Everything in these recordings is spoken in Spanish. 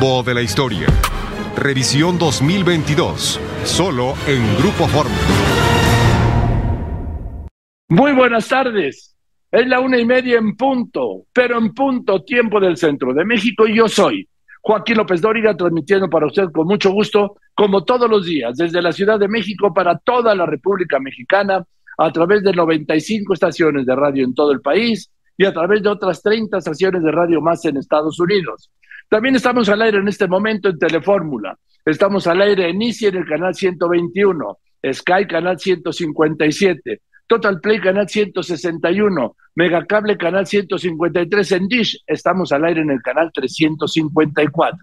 de la historia. Revisión 2022, solo en Grupo Fórmula. Muy buenas tardes. Es la una y media en punto, pero en punto tiempo del centro de México y yo soy Joaquín López Dóriga transmitiendo para usted con mucho gusto, como todos los días, desde la Ciudad de México para toda la República Mexicana, a través de 95 estaciones de radio en todo el país y a través de otras 30 estaciones de radio más en Estados Unidos. También estamos al aire en este momento en Telefórmula. Estamos al aire en ICI en el canal 121, Sky canal 157, Total Play Canal 161, Megacable Canal 153 en Dish. Estamos al aire en el canal 354.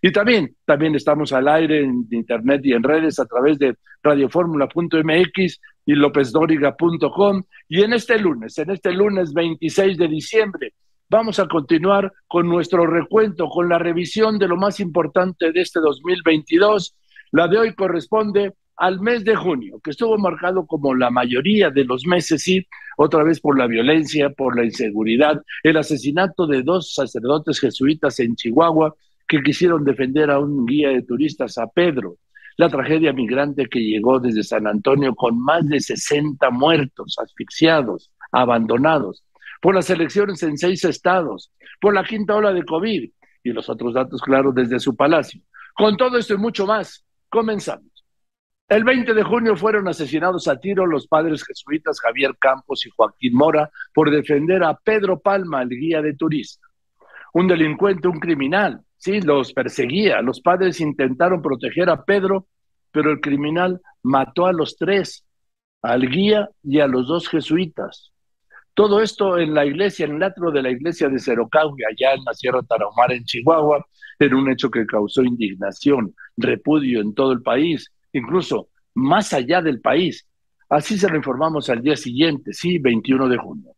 Y también, también estamos al aire en internet y en redes a través de radioformula.mx y lopezdoriga.com. Y en este lunes, en este lunes 26 de diciembre, vamos a continuar con nuestro recuento, con la revisión de lo más importante de este 2022. La de hoy corresponde al mes de junio, que estuvo marcado como la mayoría de los meses, sí, otra vez por la violencia, por la inseguridad, el asesinato de dos sacerdotes jesuitas en Chihuahua que quisieron defender a un guía de turistas, a Pedro, la tragedia migrante que llegó desde San Antonio con más de 60 muertos, asfixiados, abandonados, por las elecciones en seis estados, por la quinta ola de COVID y los otros datos claros desde su palacio. Con todo esto y mucho más, comenzamos. El 20 de junio fueron asesinados a tiro los padres jesuitas Javier Campos y Joaquín Mora por defender a Pedro Palma, el guía de turistas. Un delincuente, un criminal, sí, los perseguía. Los padres intentaron proteger a Pedro, pero el criminal mató a los tres, al guía y a los dos jesuitas. Todo esto en la iglesia, en el atrio de la iglesia de Cerocagui, allá en la Sierra Tarahumara, en Chihuahua, era un hecho que causó indignación, repudio en todo el país incluso más allá del país. Así se lo informamos al día siguiente, sí, 21 de junio.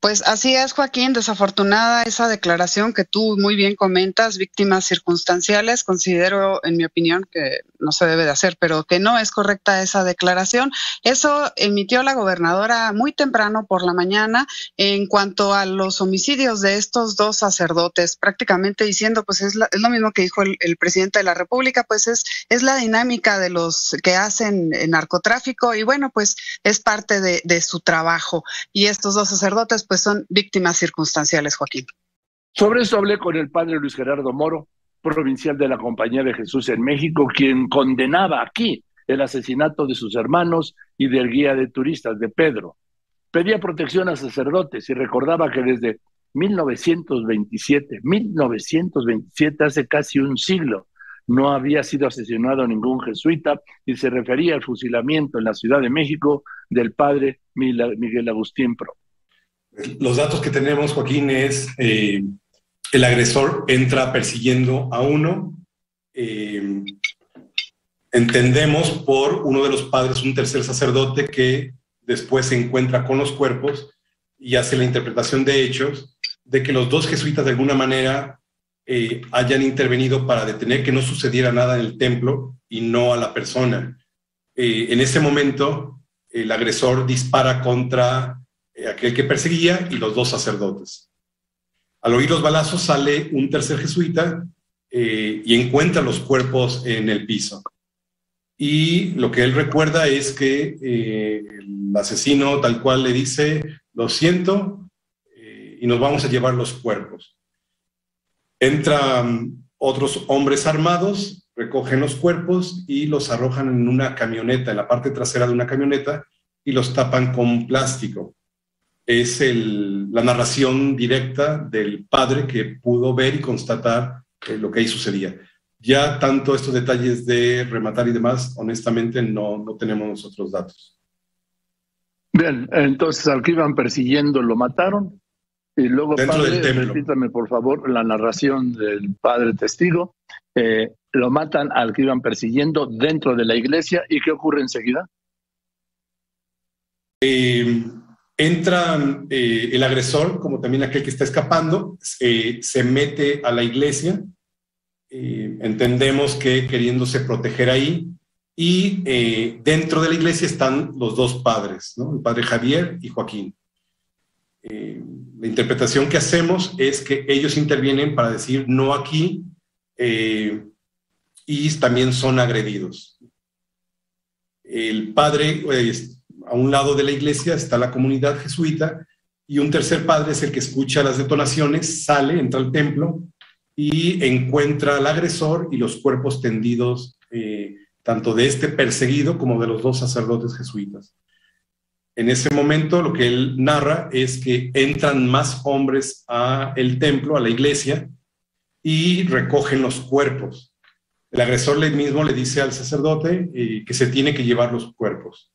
Pues así es, Joaquín. Desafortunada esa declaración que tú muy bien comentas, víctimas circunstanciales. Considero, en mi opinión, que no se debe de hacer, pero que no es correcta esa declaración. Eso emitió la gobernadora muy temprano por la mañana en cuanto a los homicidios de estos dos sacerdotes, prácticamente diciendo, pues es, lo mismo que dijo el, presidente de la República, pues es, es la dinámica de los que hacen narcotráfico y bueno, pues es parte de su trabajo. Y estos dos sacerdotes, pues son víctimas circunstanciales, Joaquín. Sobre eso hablé con el padre Luis Gerardo Moro, provincial de la Compañía de Jesús en México, quien condenaba aquí el asesinato de sus hermanos y del guía de turistas de Pedro. Pedía protección a sacerdotes y recordaba que desde 1927, 1927, hace casi un siglo, no había sido asesinado ningún jesuita y se refería al fusilamiento en la Ciudad de México del padre Miguel Agustín Pro. Los datos que tenemos, Joaquín, es eh, el agresor entra persiguiendo a uno. Eh, entendemos por uno de los padres, un tercer sacerdote, que después se encuentra con los cuerpos y hace la interpretación de hechos de que los dos jesuitas de alguna manera eh, hayan intervenido para detener que no sucediera nada en el templo y no a la persona. en ese momento, el agresor dispara contra eh, aquel que perseguía y los dos sacerdotes. Al oír los balazos sale un tercer jesuita eh, y encuentra los cuerpos en el piso. Y lo que él recuerda es que eh, el asesino tal cual le dice, lo siento, y nos vamos a llevar los cuerpos. Entran otros hombres armados, recogen los cuerpos y los arrojan en una camioneta, en la parte trasera de una camioneta, y los tapan con plástico es la narración directa del padre que pudo ver y constatar eh, lo que ahí sucedía. Ya tanto estos detalles de rematar y demás, honestamente no, no tenemos nosotros datos. Bien, entonces al que iban persiguiendo lo mataron y luego, Dentro padre, del templo. repítame por favor la narración del padre testigo. Eh, lo matan al que iban persiguiendo dentro de la iglesia y ¿qué ocurre enseguida? Eh, entra eh, el agresor, como también aquel que está escapando, eh, se mete a la iglesia, eh, entendemos que queriéndose proteger ahí, y dentro de la iglesia están los dos padres, el padre Javier y Joaquín. la interpretación que hacemos es que ellos intervienen para decir no aquí, y también son agredidos. El padre, pues, a un lado de la iglesia está la comunidad jesuita y un tercer padre es el que escucha las detonaciones, sale, entra al templo y encuentra al agresor y los cuerpos tendidos, eh, tanto de este perseguido como de los dos sacerdotes jesuitas. En ese momento lo que él narra es que entran más hombres a el templo, a la iglesia, y recogen los cuerpos. El agresor le mismo le dice al sacerdote eh, que se tiene que llevar los cuerpos.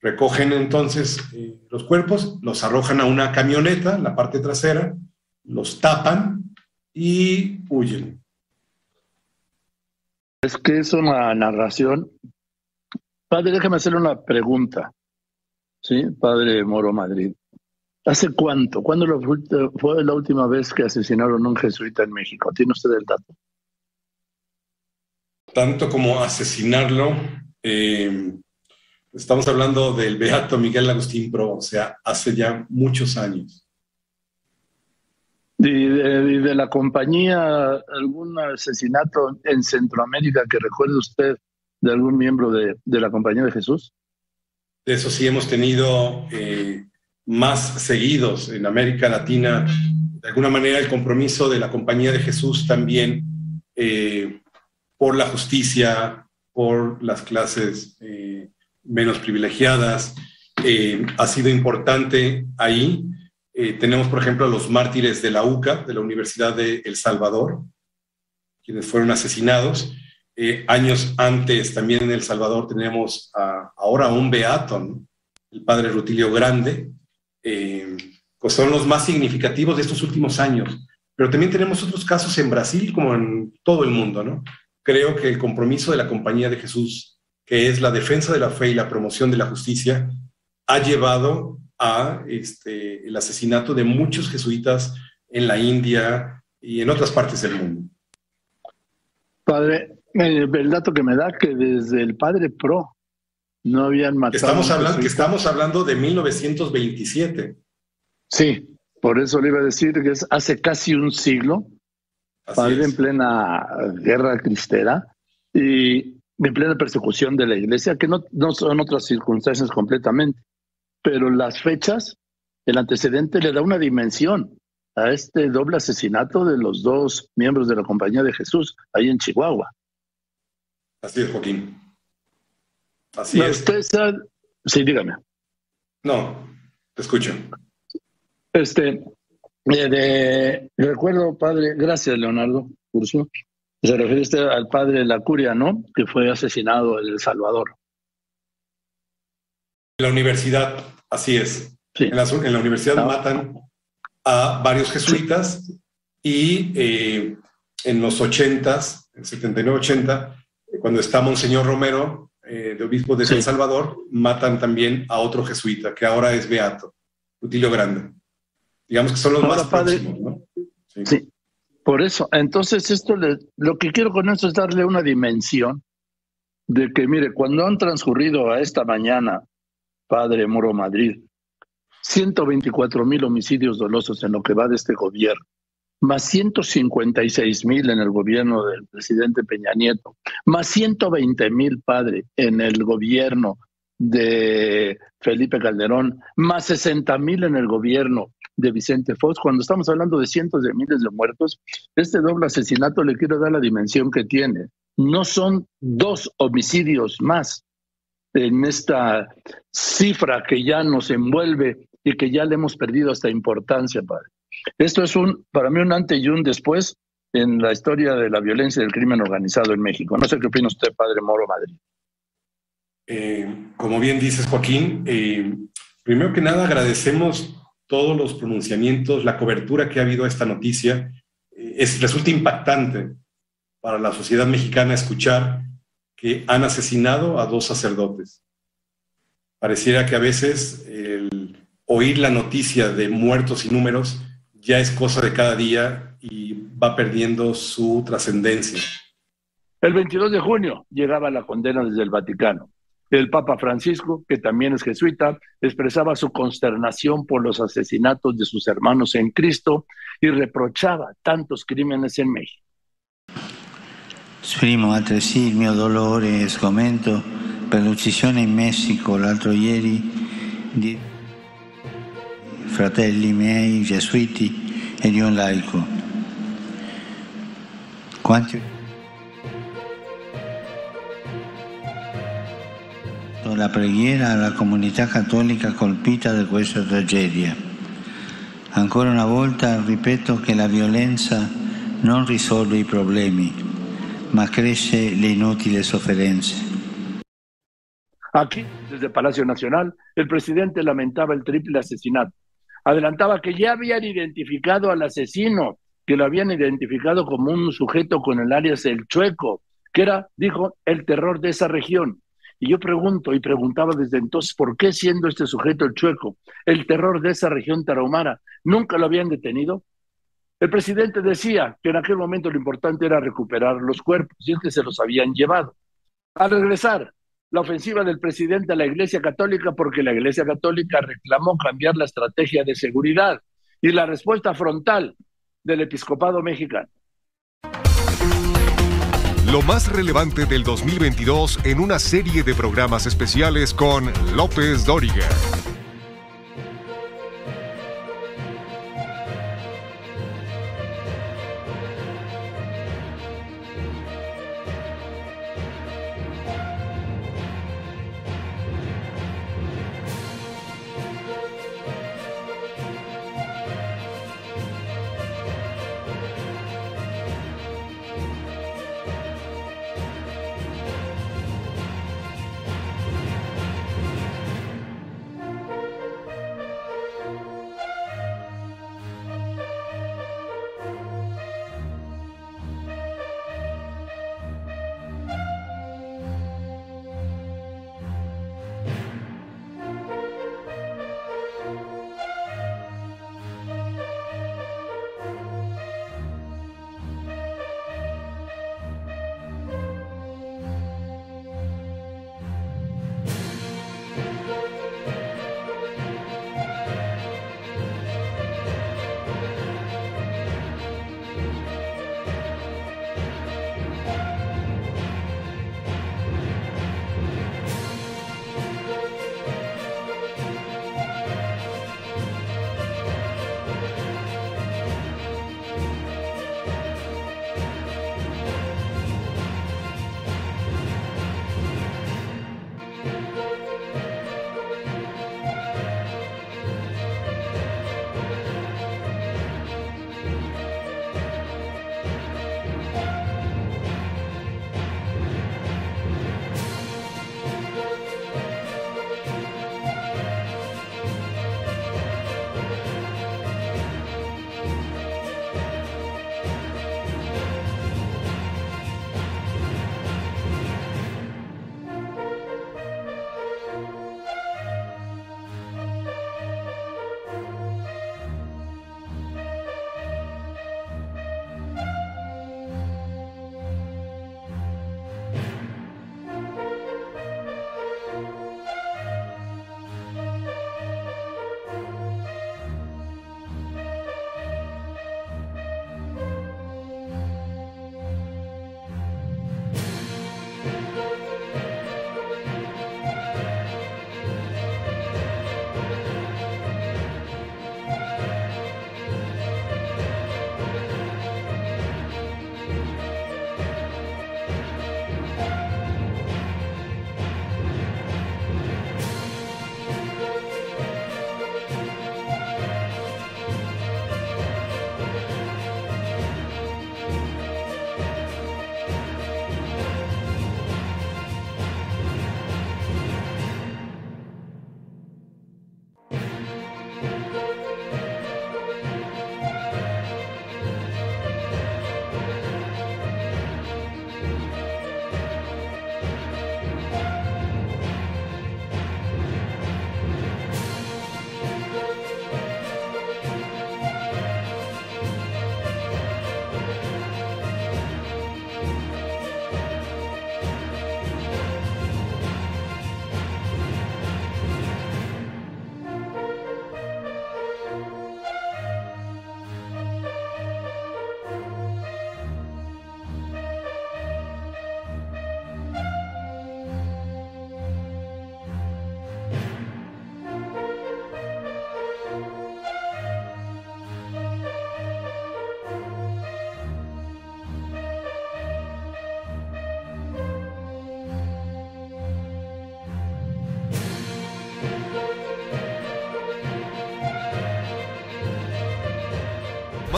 Recogen entonces eh, los cuerpos, los arrojan a una camioneta, la parte trasera, los tapan y huyen. Es que es una narración. Padre, déjame hacerle una pregunta. ¿Sí? Padre Moro Madrid. ¿Hace cuánto? ¿Cuándo fue la última vez que asesinaron a un jesuita en México? ¿Tiene usted el dato? Tanto como asesinarlo, eh, estamos hablando del Beato Miguel Agustín Pro, o sea, hace ya muchos años. ¿Y de, la compañía algún asesinato en Centroamérica que recuerde usted de algún miembro de, la compañía de Jesús? De eso sí hemos tenido eh, más seguidos en América Latina. De alguna manera el compromiso de la compañía de Jesús también eh, por la justicia, por las clases eh, menos privilegiadas, ha sido importante ahí eh, tenemos, por ejemplo, a los mártires de la UCA, de la Universidad de El Salvador, quienes fueron asesinados. Eh, años antes, también en El Salvador, tenemos ahora a un beato, el padre Rutilio Grande, eh, pues son los más significativos de estos últimos años. Pero también tenemos otros casos en Brasil, como en todo el mundo, ¿no? Creo que el compromiso de la Compañía de Jesús, que es la defensa de la fe y la promoción de la justicia, ha llevado a este, el asesinato de muchos jesuitas en la India y en otras partes del mundo. Padre, el, dato que me da que desde el padre Pro no habían matado. Estamos hablando, que estamos hablando de 1927. Sí, por eso le iba a decir que es hace casi un siglo, padre en plena guerra cristera y en plena persecución de la iglesia, que no, no son otras circunstancias completamente pero las fechas, el antecedente le da una dimensión a este doble asesinato de los dos miembros de la Compañía de Jesús ahí en Chihuahua. Así es, Joaquín. Así es. Sí, dígame. No, te escucho. Este, de, recuerdo, padre, gracias, Leonardo Curso. Se refiere al padre de la curia, ¿no? Que fue asesinado en El Salvador. En la universidad, así es. En, la, universidad ah. matan a varios jesuitas y eh, en los 80s, en 79-80, cuando está Monseñor Romero, eh, de obispo de San Salvador, matan también a otro jesuita, que ahora es beato, Utilio Grande. Digamos que son los más próximos, ¿no? Sí. Por eso, entonces esto lo que quiero con esto es darle una dimensión de que, mire, cuando han transcurrido a esta mañana padre Moro Madrid. 124 mil homicidios dolosos en lo que va de este gobierno, más 156 mil en el gobierno del presidente Peña Nieto, más 120 mil, padre, en el gobierno de Felipe Calderón, más 60 mil en el gobierno de Vicente Fox. Cuando estamos hablando de cientos de miles de muertos, este doble asesinato le quiero dar la dimensión que tiene. No son dos homicidios más, en esta cifra que ya nos envuelve y que ya le hemos perdido hasta importancia, padre. Esto es un, para mí un antes y un después en la historia de la violencia y del crimen organizado en México. No sé qué opina usted, padre Moro Madrid. Eh, como bien dices, Joaquín, eh, primero que nada agradecemos todos los pronunciamientos, la cobertura que ha habido a esta noticia. Eh, es, resulta impactante para la sociedad mexicana escuchar que han asesinado a dos sacerdotes. Pareciera que a veces el oír la noticia de muertos y números ya es cosa de cada día y va perdiendo su trascendencia. El 22 de junio llegaba la condena desde el Vaticano. El Papa Francisco, que también es jesuita, expresaba su consternación por los asesinatos de sus hermanos en Cristo y reprochaba tantos crímenes en México. Esprimo altresì il mio dolore e sgomento per l'uccisione in Messico l'altro ieri di fratelli miei gesuiti e di un laico. Quanti la preghiera alla comunità cattolica colpita da questa tragedia. Ancora una volta ripeto che la violenza non risolve i problemi, ma cresce le inutili sofferenze. Aquí, desde Palacio Nacional, el presidente lamentaba el triple asesinato. Adelantaba que ya habían identificado al asesino, que lo habían identificado como un sujeto con el alias El Chueco, que era, dijo, el terror de esa región. Y yo pregunto y preguntaba desde entonces, ¿por qué siendo este sujeto el Chueco, el terror de esa región tarahumara, nunca lo habían detenido? El presidente decía que en aquel momento lo importante era recuperar los cuerpos y es que se los habían llevado. Al regresar, la ofensiva del presidente a la Iglesia Católica porque la Iglesia Católica reclamó cambiar la estrategia de seguridad y la respuesta frontal del episcopado mexicano. Lo más relevante del 2022 en una serie de programas especiales con López Dóriga.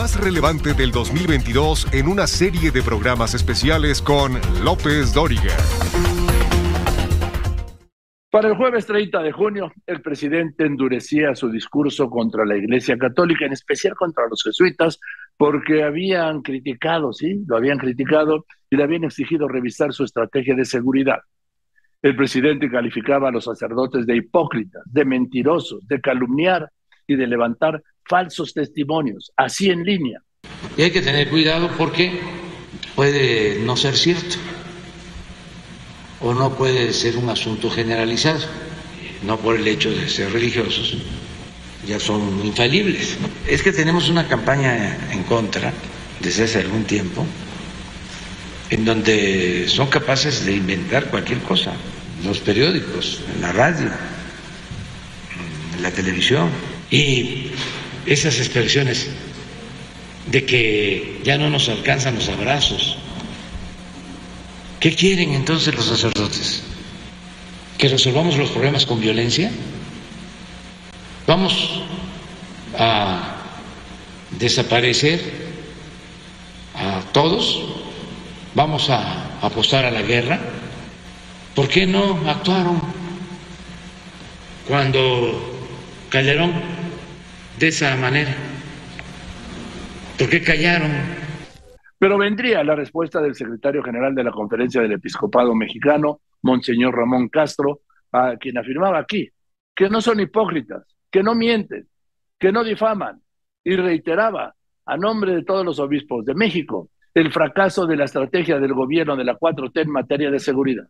Más relevante del 2022 en una serie de programas especiales con López Dóriga. Para el jueves 30 de junio, el presidente endurecía su discurso contra la Iglesia Católica, en especial contra los jesuitas, porque habían criticado, sí, lo habían criticado y le habían exigido revisar su estrategia de seguridad. El presidente calificaba a los sacerdotes de hipócritas, de mentirosos, de calumniar y de levantar falsos testimonios, así en línea. Y hay que tener cuidado porque puede no ser cierto o no puede ser un asunto generalizado, no por el hecho de ser religiosos, ya son infalibles. Es que tenemos una campaña en contra desde hace algún tiempo, en donde son capaces de inventar cualquier cosa, los periódicos, la radio, la televisión, y esas expresiones de que ya no nos alcanzan los abrazos, ¿Qué quieren entonces los sacerdotes? ¿Que resolvamos los problemas con violencia? ¿Vamos a desaparecer a todos? ¿Vamos a apostar a la guerra? ¿Por qué no actuaron cuando Calderón de esa manera? ¿Por qué callaron? Pero vendría la respuesta del secretario general de la Conferencia del Episcopado Mexicano, Monseñor Ramón Castro, a quien afirmaba aquí que no son hipócritas, que no mienten, que no difaman, y reiteraba a nombre de todos los obispos de México el fracaso de la estrategia del gobierno de la 4T en materia de seguridad.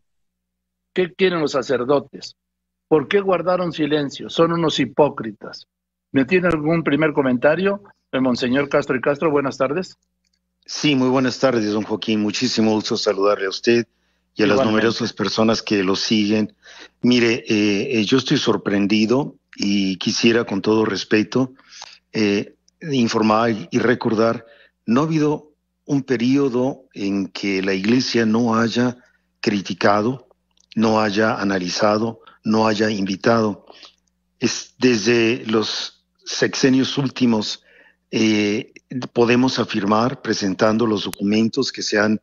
¿Qué quieren los sacerdotes? ¿Por qué guardaron silencio? Son unos hipócritas. ¿Me tiene algún primer comentario? El Monseñor Castro y Castro, buenas tardes. Sí, muy buenas tardes, don Joaquín. Muchísimo gusto saludarle a usted y a las numerosas personas que lo siguen. Mire, eh, eh, yo estoy sorprendido y quisiera, con todo respeto, eh, informar y recordar, no ha habido un periodo en que la Iglesia no haya criticado, no haya analizado, no haya invitado. Es desde los sexenios últimos podemos afirmar, presentando los documentos que se han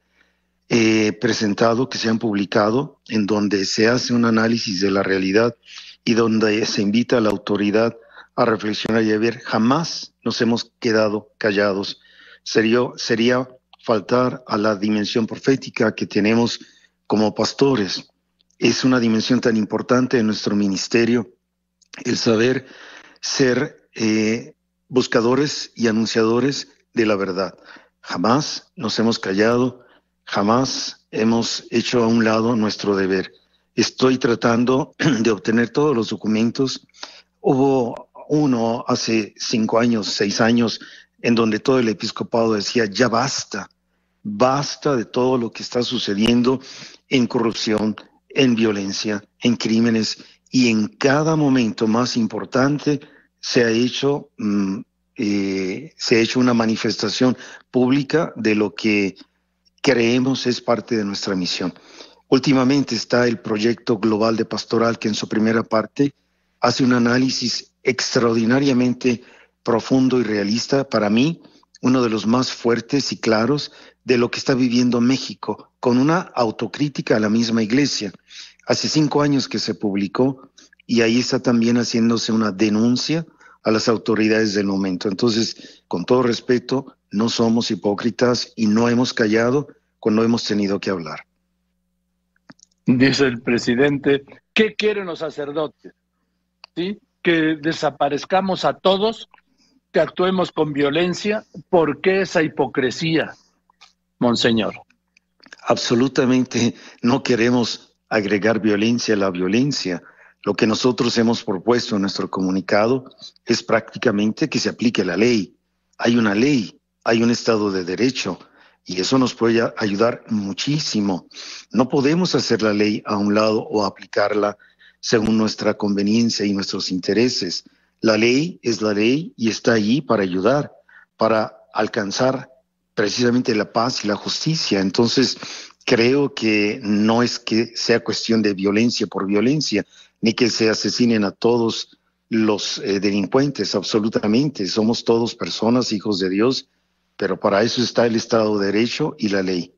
eh, presentado, que se han publicado, en donde se hace un análisis de la realidad y donde se invita a la autoridad a reflexionar y a ver, jamás nos hemos quedado callados. Sería, sería faltar a la dimensión profética que tenemos como pastores. Es una dimensión tan importante en nuestro ministerio, el saber ser eh, buscadores y anunciadores de la verdad. Jamás nos hemos callado, jamás hemos hecho a un lado nuestro deber. Estoy tratando de obtener todos los documentos. Hubo uno hace cinco años, seis años, en donde todo el episcopado decía, ya basta, basta de todo lo que está sucediendo en corrupción, en violencia, en crímenes, y en cada momento más importante se ha hecho, mm, eh, se ha hecho una manifestación pública de lo que creemos es parte de nuestra misión. Últimamente está el proyecto global de pastoral que en su primera parte hace un análisis extraordinariamente profundo y realista, para mí, uno de los más fuertes y claros de lo que está viviendo México, con una autocrítica a la misma iglesia. Hace cinco años que se publicó y ahí está también haciéndose una denuncia a las autoridades del momento. Entonces, con todo respeto, no somos hipócritas y no hemos callado cuando hemos tenido que hablar. Dice el presidente, ¿qué quieren los sacerdotes? ¿Sí? Que desaparezcamos a todos, que actuemos con violencia. ¿Por qué esa hipocresía, monseñor? Absolutamente no queremos agregar violencia a la violencia. Lo que nosotros hemos propuesto en nuestro comunicado es prácticamente que se aplique la ley. Hay una ley, hay un Estado de Derecho y eso nos puede ayudar muchísimo. No podemos hacer la ley a un lado o aplicarla según nuestra conveniencia y nuestros intereses. La ley es la ley y está allí para ayudar, para alcanzar precisamente la paz y la justicia. Entonces, creo que no es que sea cuestión de violencia por violencia, ni que se asesinen a todos los eh, delincuentes, absolutamente. Somos todos personas, hijos de Dios, pero para eso está el Estado de Derecho y la ley.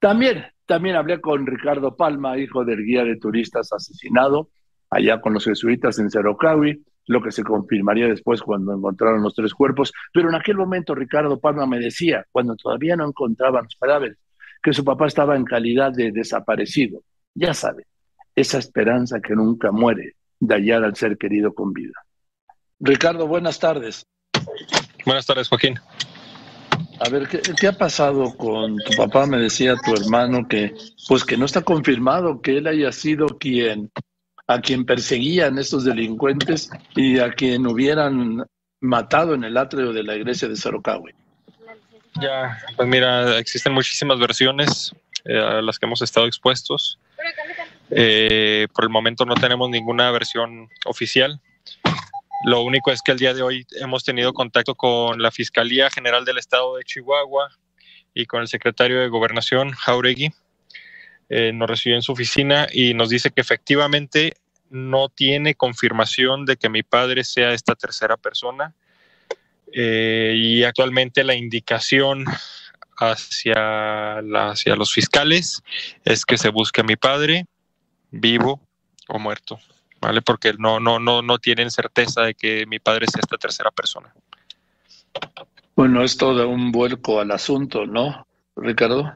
También, también hablé con Ricardo Palma, hijo del guía de turistas asesinado allá con los jesuitas en Cerocawi, lo que se confirmaría después cuando encontraron los tres cuerpos. Pero en aquel momento Ricardo Palma me decía, cuando todavía no encontraban los cadáveres, que su papá estaba en calidad de desaparecido. Ya sabe, esa esperanza que nunca muere de hallar al ser querido con vida. Ricardo, buenas tardes. Buenas tardes, Joaquín. A ver, ¿qué, ha pasado con tu papá? Me decía tu hermano que, pues que no está confirmado que él haya sido quien, a quien perseguían estos delincuentes y a quien hubieran matado en el atrio de la iglesia de Sorocahue. Ya, pues mira, existen muchísimas versiones eh, a las que hemos estado expuestos. Eh, por el momento no tenemos ninguna versión oficial. Lo único es que el día de hoy hemos tenido contacto con la Fiscalía General del Estado de Chihuahua y con el secretario de Gobernación, Jauregui. Eh, nos recibió en su oficina y nos dice que efectivamente no tiene confirmación de que mi padre sea esta tercera persona. Eh, y actualmente la indicación hacia, hacia los fiscales es que se busque a mi padre vivo o muerto. ¿vale? Porque no, no, no, no tienen certeza de que mi padre sea esta tercera persona. Bueno, es todo un vuelco al asunto, ¿no, Ricardo?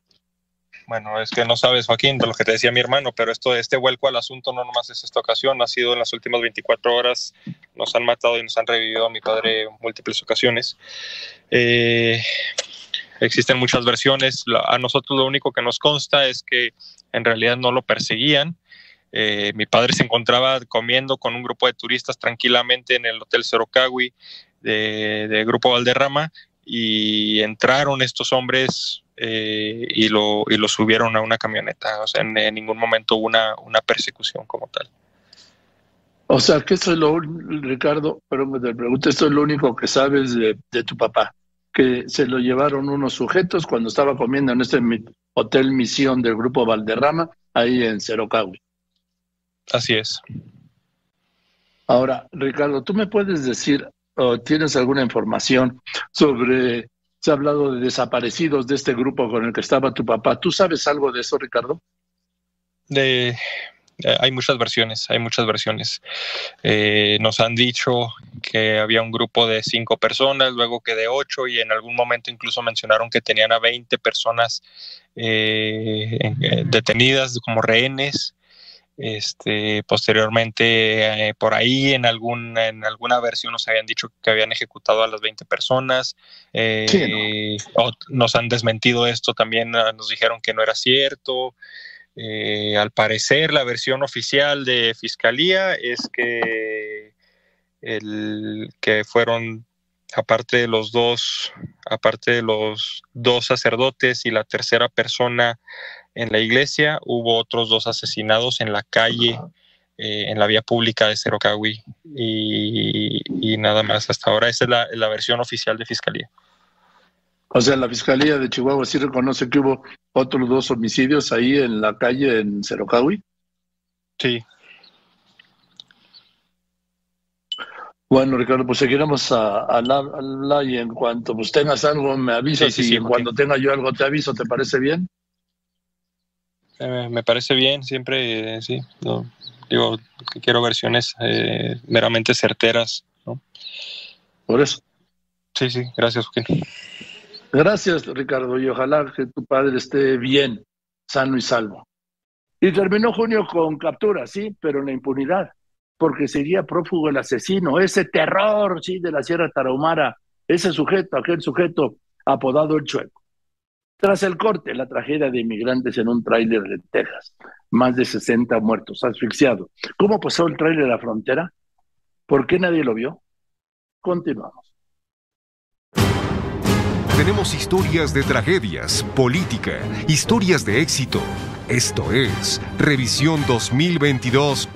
Bueno, es que no sabes, Joaquín, de lo que te decía mi hermano, pero esto, este vuelco al asunto no nomás es esta ocasión, ha sido en las últimas 24 horas, nos han matado y nos han revivido a mi padre en múltiples ocasiones. Eh, existen muchas versiones, a nosotros lo único que nos consta es que en realidad no lo perseguían, eh, mi padre se encontraba comiendo con un grupo de turistas tranquilamente en el Hotel Cerocawi de, Grupo Valderrama y entraron estos hombres eh, y, lo, y lo subieron a una camioneta. O sea, en, ningún momento hubo una, una, persecución como tal. O sea, que esto es lo, Ricardo, pero me pregunto, esto es lo único que sabes de, de, tu papá, que se lo llevaron unos sujetos cuando estaba comiendo en este hotel Misión del Grupo Valderrama, ahí en Cerocawi. Así es. Ahora, Ricardo, ¿tú me puedes decir o tienes alguna información sobre, se ha hablado de desaparecidos de este grupo con el que estaba tu papá? ¿Tú sabes algo de eso, Ricardo? De, eh, hay muchas versiones, hay muchas versiones. Eh, nos han dicho que había un grupo de cinco personas, luego que de ocho, y en algún momento incluso mencionaron que tenían a 20 personas eh, detenidas como rehenes. Este, posteriormente, eh, por ahí en, algún, en alguna versión nos habían dicho que habían ejecutado a las 20 personas. Eh, nos han desmentido esto también, ah, nos dijeron que no era cierto. Eh, al parecer, la versión oficial de Fiscalía es que, el, que fueron aparte de los dos, aparte de los dos sacerdotes y la tercera persona en la iglesia, hubo otros dos asesinados en la calle, eh, en la vía pública de Cerocahui y, nada más hasta ahora. Esa es la, versión oficial de Fiscalía. O sea, la Fiscalía de Chihuahua sí reconoce que hubo otros dos homicidios ahí en la calle en Cerocahui. Sí. Bueno, Ricardo, pues seguiremos a hablar y en cuanto pues tengas algo me avisas y cuando tenga yo algo te aviso, ¿te parece bien? Eh, me parece bien, siempre, eh, sí. digo, quiero versiones eh, meramente certeras, ¿no? Por eso. Sí, sí, gracias, Joaquín. Gracias, Ricardo, y ojalá que tu padre esté bien, sano y salvo. Y terminó junio con captura, sí, pero en la impunidad, porque sería prófugo el asesino, ese terror, sí, de la Sierra Tarahumara, ese sujeto, aquel sujeto apodado el Chueco. Tras el corte, la tragedia de inmigrantes en un tráiler de Texas. Más de 60 muertos, asfixiados. ¿Cómo pasó el tráiler a la frontera? ¿Por qué nadie lo vio? Continuamos. Tenemos historias de tragedias, política, historias de éxito. Esto es Revisión 2022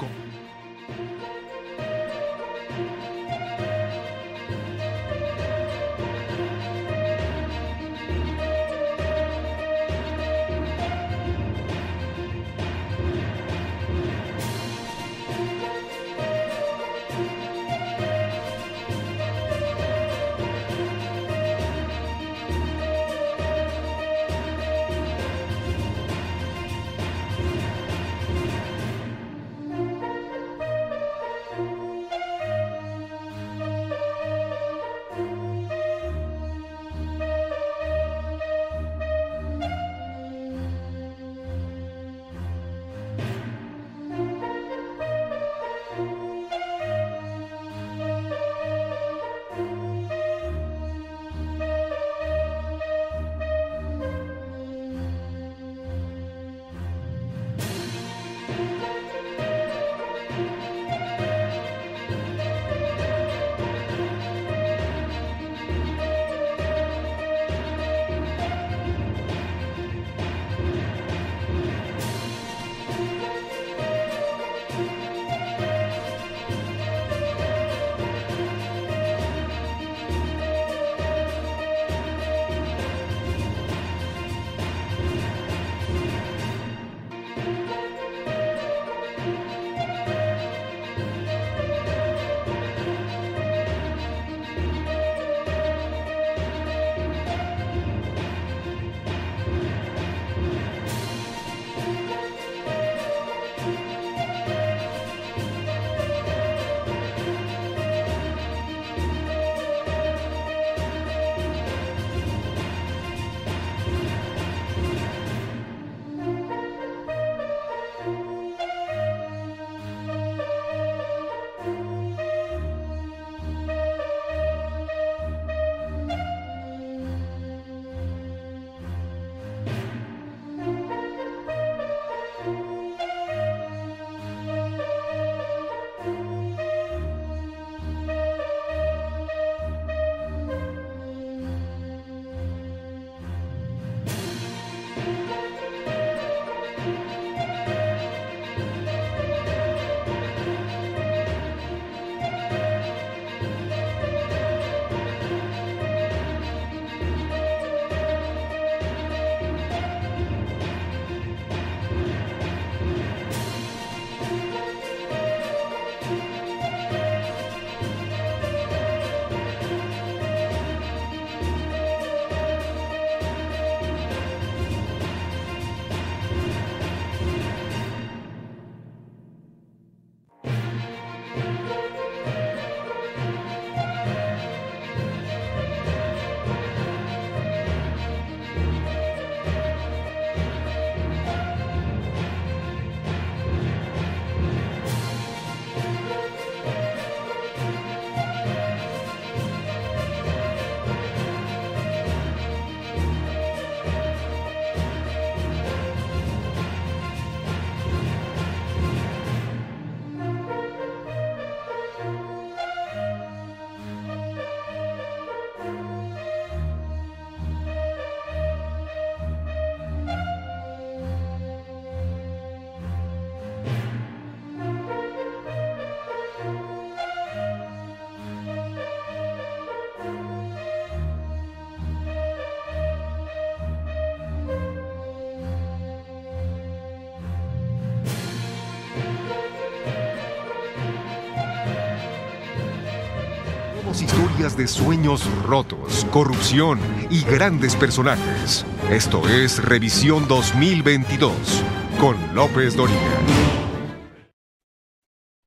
De sueños rotos, corrupción y grandes personajes. Esto es Revisión 2022 con López Doriga.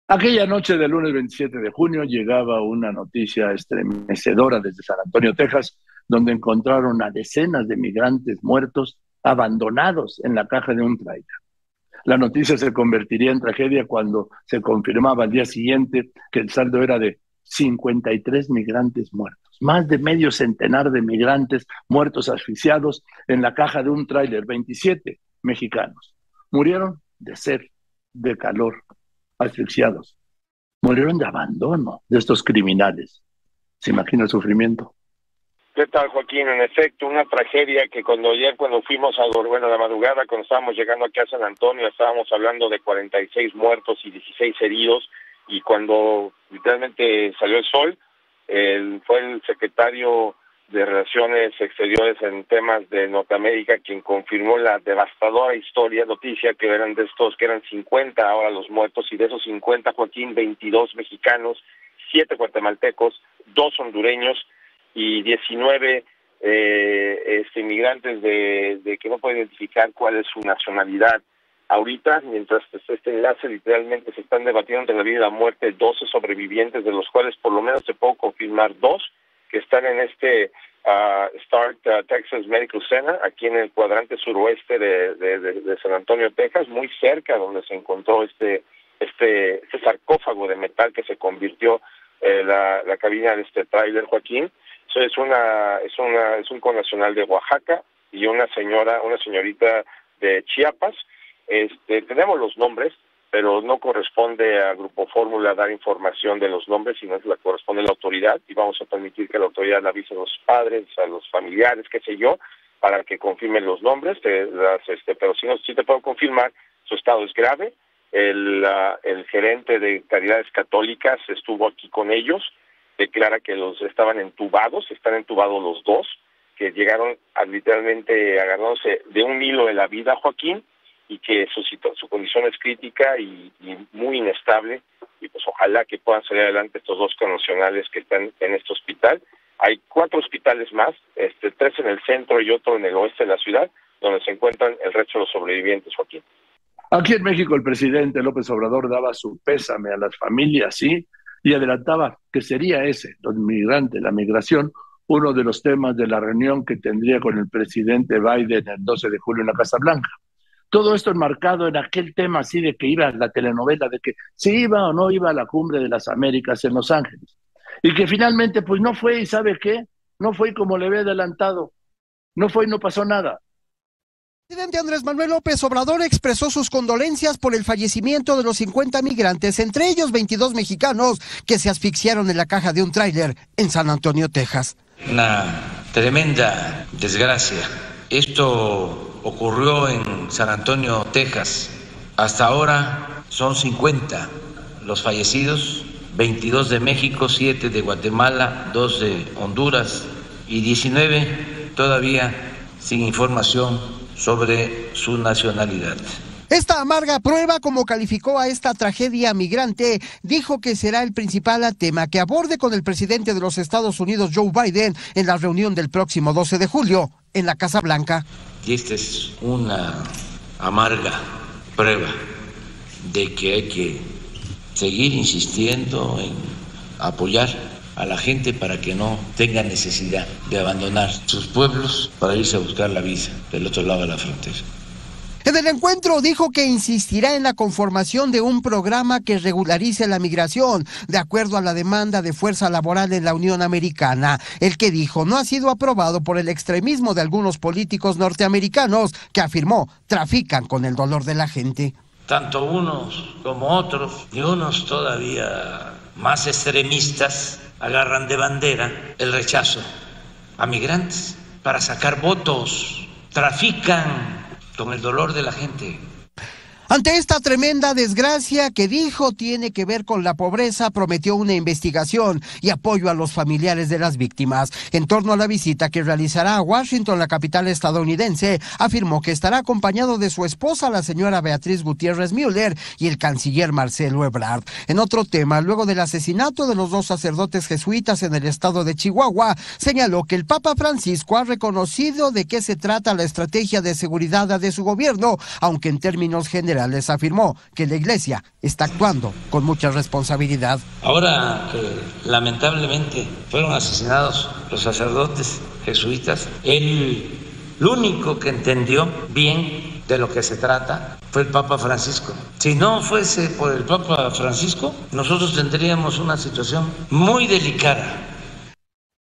Aquella noche del lunes 27 de junio llegaba una noticia estremecedora desde San Antonio, Texas, donde encontraron a decenas de migrantes muertos abandonados en la caja de un trailer. La noticia se convertiría en tragedia cuando se confirmaba al día siguiente que el saldo era de 53 migrantes muertos, más de medio centenar de migrantes muertos asfixiados en la caja de un tráiler, 27 mexicanos. Murieron de sed, de calor, asfixiados. Murieron de abandono de estos criminales. ¿Se imagina el sufrimiento? ¿Qué tal, Joaquín? En efecto, una tragedia que cuando ayer, cuando fuimos a bueno, la madrugada, cuando estábamos llegando aquí a San Antonio, estábamos hablando de 46 muertos y 16 heridos, y cuando literalmente salió el sol, fue el secretario de Relaciones Exteriores en temas de Norteamérica quien confirmó la devastadora historia, noticia que eran de estos, que eran 50 ahora los muertos, y de esos 50, Joaquín, 22 mexicanos, 7 guatemaltecos, 2 hondureños, y 19 eh, este, inmigrantes de, de, que no pueden identificar cuál es su nacionalidad. Ahorita, mientras este enlace literalmente se están debatiendo entre la vida y la muerte 12 sobrevivientes, de los cuales por lo menos se puedo confirmar dos que están en este uh, Start uh, Texas Medical Center, aquí en el cuadrante suroeste de, San Antonio, Texas, muy cerca donde se encontró este, este, este sarcófago de metal que se convirtió eh, la, cabina de este tráiler, Joaquín es una es una es un connacional de Oaxaca y una señora una señorita de Chiapas. Este, tenemos los nombres, pero no corresponde a Grupo Fórmula dar información de los nombres, sino es la corresponde a la autoridad y vamos a permitir que la autoridad avise a los padres, a los familiares, qué sé yo, para que confirmen los nombres. las, este, pero si no, sí te puedo confirmar, su estado es grave. El, el gerente de Caridades Católicas estuvo aquí con ellos declara que los estaban entubados, están entubados los dos, que llegaron a literalmente agarrándose de un hilo de la vida, Joaquín, y que su, su condición es crítica y, muy inestable, y pues ojalá que puedan salir adelante estos dos connacionales que están en este hospital. Hay cuatro hospitales más, este, tres en el centro y otro en el oeste de la ciudad, donde se encuentran el resto de los sobrevivientes, Joaquín. Aquí en México el presidente López Obrador daba su pésame a las familias, sí, y adelantaba que sería ese, los migrantes, la migración, uno de los temas de la reunión que tendría con el presidente Biden el 12 de julio en la Casa Blanca. Todo esto enmarcado en aquel tema así de que iba la telenovela, de que si iba o no iba a la cumbre de las Américas en Los Ángeles. Y que finalmente pues no fue y sabe qué, no fue como le había adelantado, no fue y no pasó nada. El presidente Andrés Manuel López Obrador expresó sus condolencias por el fallecimiento de los 50 migrantes, entre ellos 22 mexicanos que se asfixiaron en la caja de un tráiler en San Antonio, Texas. Una tremenda desgracia. Esto ocurrió en San Antonio, Texas. Hasta ahora son 50 los fallecidos, 22 de México, 7 de Guatemala, 2 de Honduras y 19 todavía sin información sobre su nacionalidad. Esta amarga prueba, como calificó a esta tragedia migrante, dijo que será el principal tema que aborde con el presidente de los Estados Unidos, Joe Biden, en la reunión del próximo 12 de julio en la Casa Blanca. Y esta es una amarga prueba de que hay que seguir insistiendo en apoyar a la gente para que no tenga necesidad de abandonar sus pueblos para irse a buscar la vida del otro lado de la frontera. En el encuentro dijo que insistirá en la conformación de un programa que regularice la migración de acuerdo a la demanda de fuerza laboral en la Unión Americana, el que dijo no ha sido aprobado por el extremismo de algunos políticos norteamericanos que afirmó trafican con el dolor de la gente. Tanto unos como otros, y unos todavía más extremistas, agarran de bandera el rechazo a migrantes para sacar votos, trafican con el dolor de la gente. Ante esta tremenda desgracia que dijo tiene que ver con la pobreza, prometió una investigación y apoyo a los familiares de las víctimas. En torno a la visita que realizará a Washington, la capital estadounidense, afirmó que estará acompañado de su esposa, la señora Beatriz Gutiérrez Müller, y el canciller Marcelo Ebrard. En otro tema, luego del asesinato de los dos sacerdotes jesuitas en el estado de Chihuahua, señaló que el Papa Francisco ha reconocido de qué se trata la estrategia de seguridad de su gobierno, aunque en términos generales les afirmó que la Iglesia está actuando con mucha responsabilidad. Ahora que lamentablemente fueron asesinados los sacerdotes jesuitas, el, único que entendió bien de lo que se trata fue el Papa Francisco. Si no fuese por el Papa Francisco, nosotros tendríamos una situación muy delicada.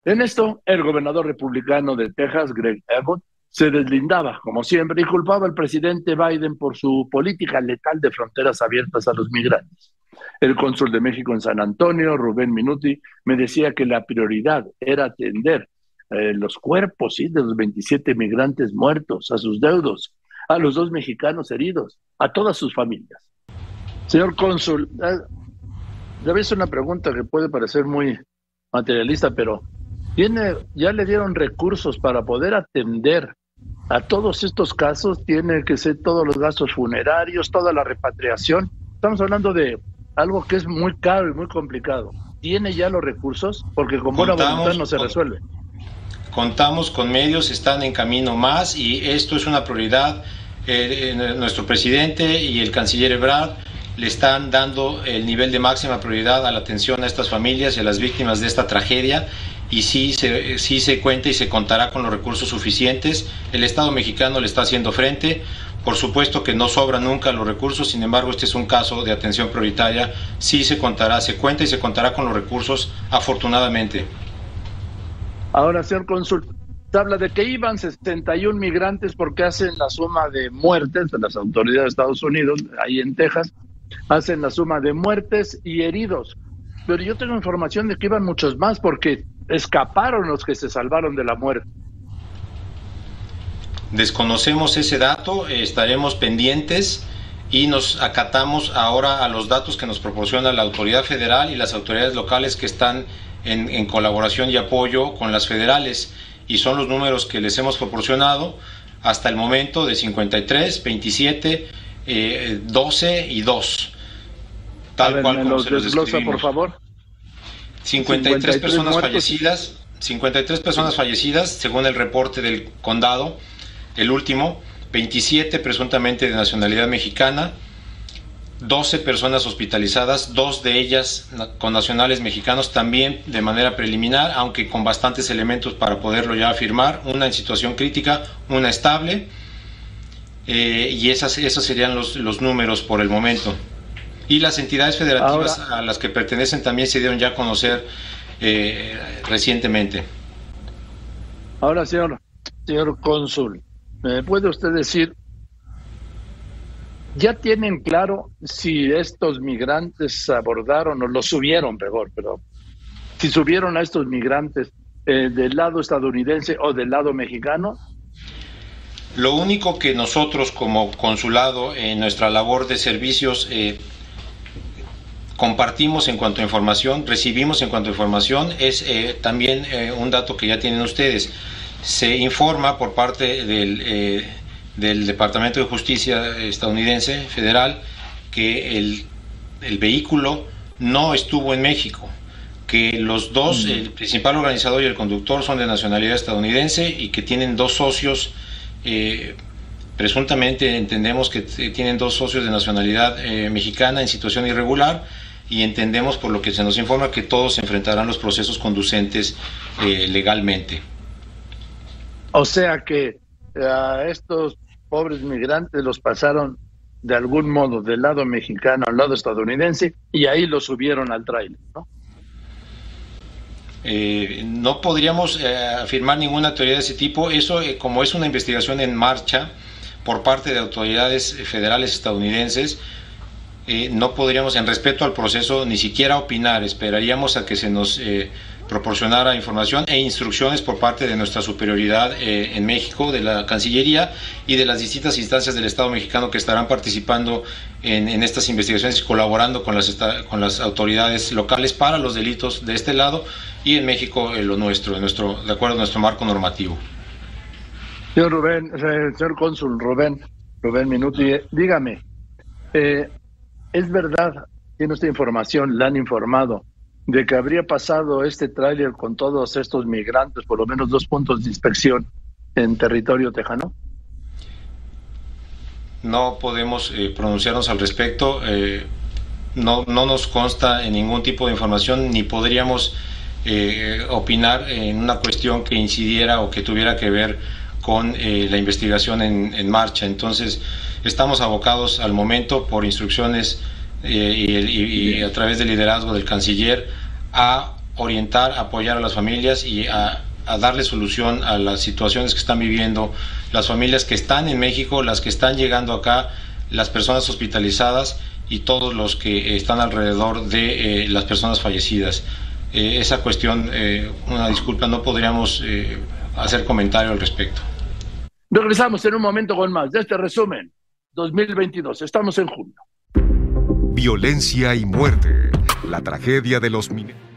En esto, el gobernador republicano de Texas, Greg Abbott, se deslindaba, como siempre, y culpaba al presidente Biden por su política letal de fronteras abiertas a los migrantes. El cónsul de México en San Antonio, Rubén Minuti, me decía que la prioridad era atender eh, los cuerpos ¿sí? de los 27 migrantes muertos, a sus deudos, a los dos mexicanos heridos, a todas sus familias. Señor cónsul, eh, ser una pregunta que puede parecer muy materialista, pero ¿tiene, ¿ya le dieron recursos para poder atender a todos estos casos tiene que ser todos los gastos funerarios, toda la repatriación. Estamos hablando de algo que es muy caro y muy complicado. ¿Tiene ya los recursos? Porque con buena voluntad no se resuelve. Contamos con medios, están en camino más y esto es una prioridad. Eh, eh, nuestro presidente y el canciller Ebrard le están dando el nivel de máxima prioridad a la atención a estas familias y a las víctimas de esta tragedia y sí se, sí se cuenta y se contará con los recursos suficientes. El Estado mexicano le está haciendo frente. Por supuesto que no sobran nunca los recursos, sin embargo este es un caso de atención prioritaria. Sí se contará, se cuenta y se contará con los recursos, afortunadamente. Ahora, señor cónsul, habla de que iban 61 migrantes porque hacen la suma de muertes de las autoridades de Estados Unidos, ahí en Texas, hacen la suma de muertes y heridos. Pero yo tengo información de que iban muchos más porque escaparon los que se salvaron de la muerte. Desconocemos ese dato, estaremos pendientes y nos acatamos ahora a los datos que nos proporciona la autoridad federal y las autoridades locales que están en, colaboración y apoyo con las federales y son los números que les hemos proporcionado hasta el momento de 53, 27, 12 y 2. Tal cual como se los por favor. 53, personas fallecidas, 53 personas fallecidas según el reporte del condado, el último, 27 presuntamente de nacionalidad mexicana, 12 personas hospitalizadas, dos de ellas con nacionales mexicanos también de manera preliminar, aunque con bastantes elementos para poderlo ya afirmar, una en situación crítica, una estable, eh, y esas, esos serían los, los números por el momento y las entidades federativas a las que pertenecen también se dieron ya a conocer eh, recientemente. Ahora, señor, señor cónsul, ¿me puede usted decir, ya tienen claro si estos migrantes abordaron o los subieron, mejor, pero si subieron a estos migrantes eh, del lado estadounidense o del lado mexicano? Lo único que nosotros como consulado en nuestra labor de servicios eh, compartimos en cuanto a información, recibimos en cuanto a información, es eh, también eh, un dato que ya tienen ustedes. Se informa por parte del, eh, del Departamento de Justicia estadounidense federal que el, el, vehículo no estuvo en México, que los dos, el principal organizador y el conductor son de nacionalidad estadounidense y que tienen dos socios presuntamente entendemos que tienen dos socios de nacionalidad mexicana en situación irregular y entendemos por lo que se nos informa que todos enfrentarán los procesos conducentes eh, legalmente. O sea que eh, a estos pobres migrantes los pasaron de algún modo del lado mexicano al lado estadounidense y ahí los subieron al trailer, ¿no? Eh, no podríamos afirmar ninguna teoría de ese tipo. Eso, como es una investigación en marcha por parte de autoridades federales estadounidenses, no podríamos, en respeto al proceso, ni siquiera opinar. Esperaríamos a que se nos eh, proporcionara información e instrucciones por parte de nuestra superioridad eh, en México, de la Cancillería y de las distintas instancias del Estado mexicano que estarán participando en, estas investigaciones y colaborando con las, con las autoridades locales para los delitos de este lado y en México lo nuestro, nuestro, de acuerdo a nuestro marco normativo. Señor Rubén, eh, señor cónsul Rubén, Rubén Minuti, dígame, eh, ¿es verdad, tiene esta información, la han informado, de que habría pasado este tráiler con todos estos migrantes, por lo menos dos puntos de inspección en territorio tejano? No podemos eh, pronunciarnos al respecto. Eh, no, no nos consta en ningún tipo de información ni podríamos eh, opinar en una cuestión que incidiera o que tuviera que ver con la investigación en, en, marcha. Entonces, estamos abocados al momento por instrucciones y, a través del liderazgo del canciller a orientar, apoyar a las familias y a, darle solución a las situaciones que están viviendo las familias que están en México, las que están llegando acá, las personas hospitalizadas y todos los que están alrededor de eh, las personas fallecidas. Eh, esa cuestión, eh, una disculpa, no podríamos hacer comentario al respecto. Regresamos en un momento con más de este resumen 2022. Estamos en junio violencia y muerte. La tragedia de los mineros.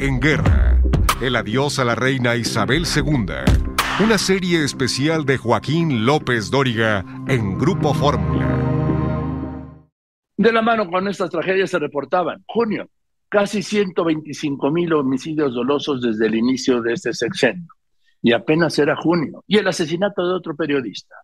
En guerra. El adiós a la reina Isabel II. Una serie especial de Joaquín López Dóriga en Grupo Fórmula. De la mano con estas tragedias se reportaban. Junio, casi 125 mil homicidios dolosos desde el inicio de este sexenio. Y apenas era junio. Y el asesinato de otro periodista.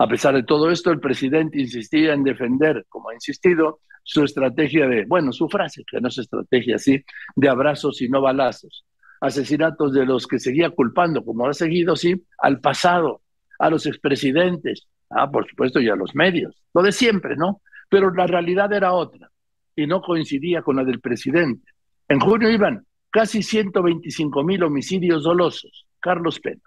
A pesar de todo esto, el presidente insistía en defender, como ha insistido, su estrategia de, bueno, su frase, que no es estrategia así, de abrazos y no balazos. Asesinatos de los que seguía culpando, como ha seguido, sí, al pasado, a los expresidentes, ah, por supuesto, y a los medios. Lo de siempre, ¿no? Pero la realidad era otra y no coincidía con la del presidente. En junio iban casi 125 mil homicidios dolosos. Carlos Pena.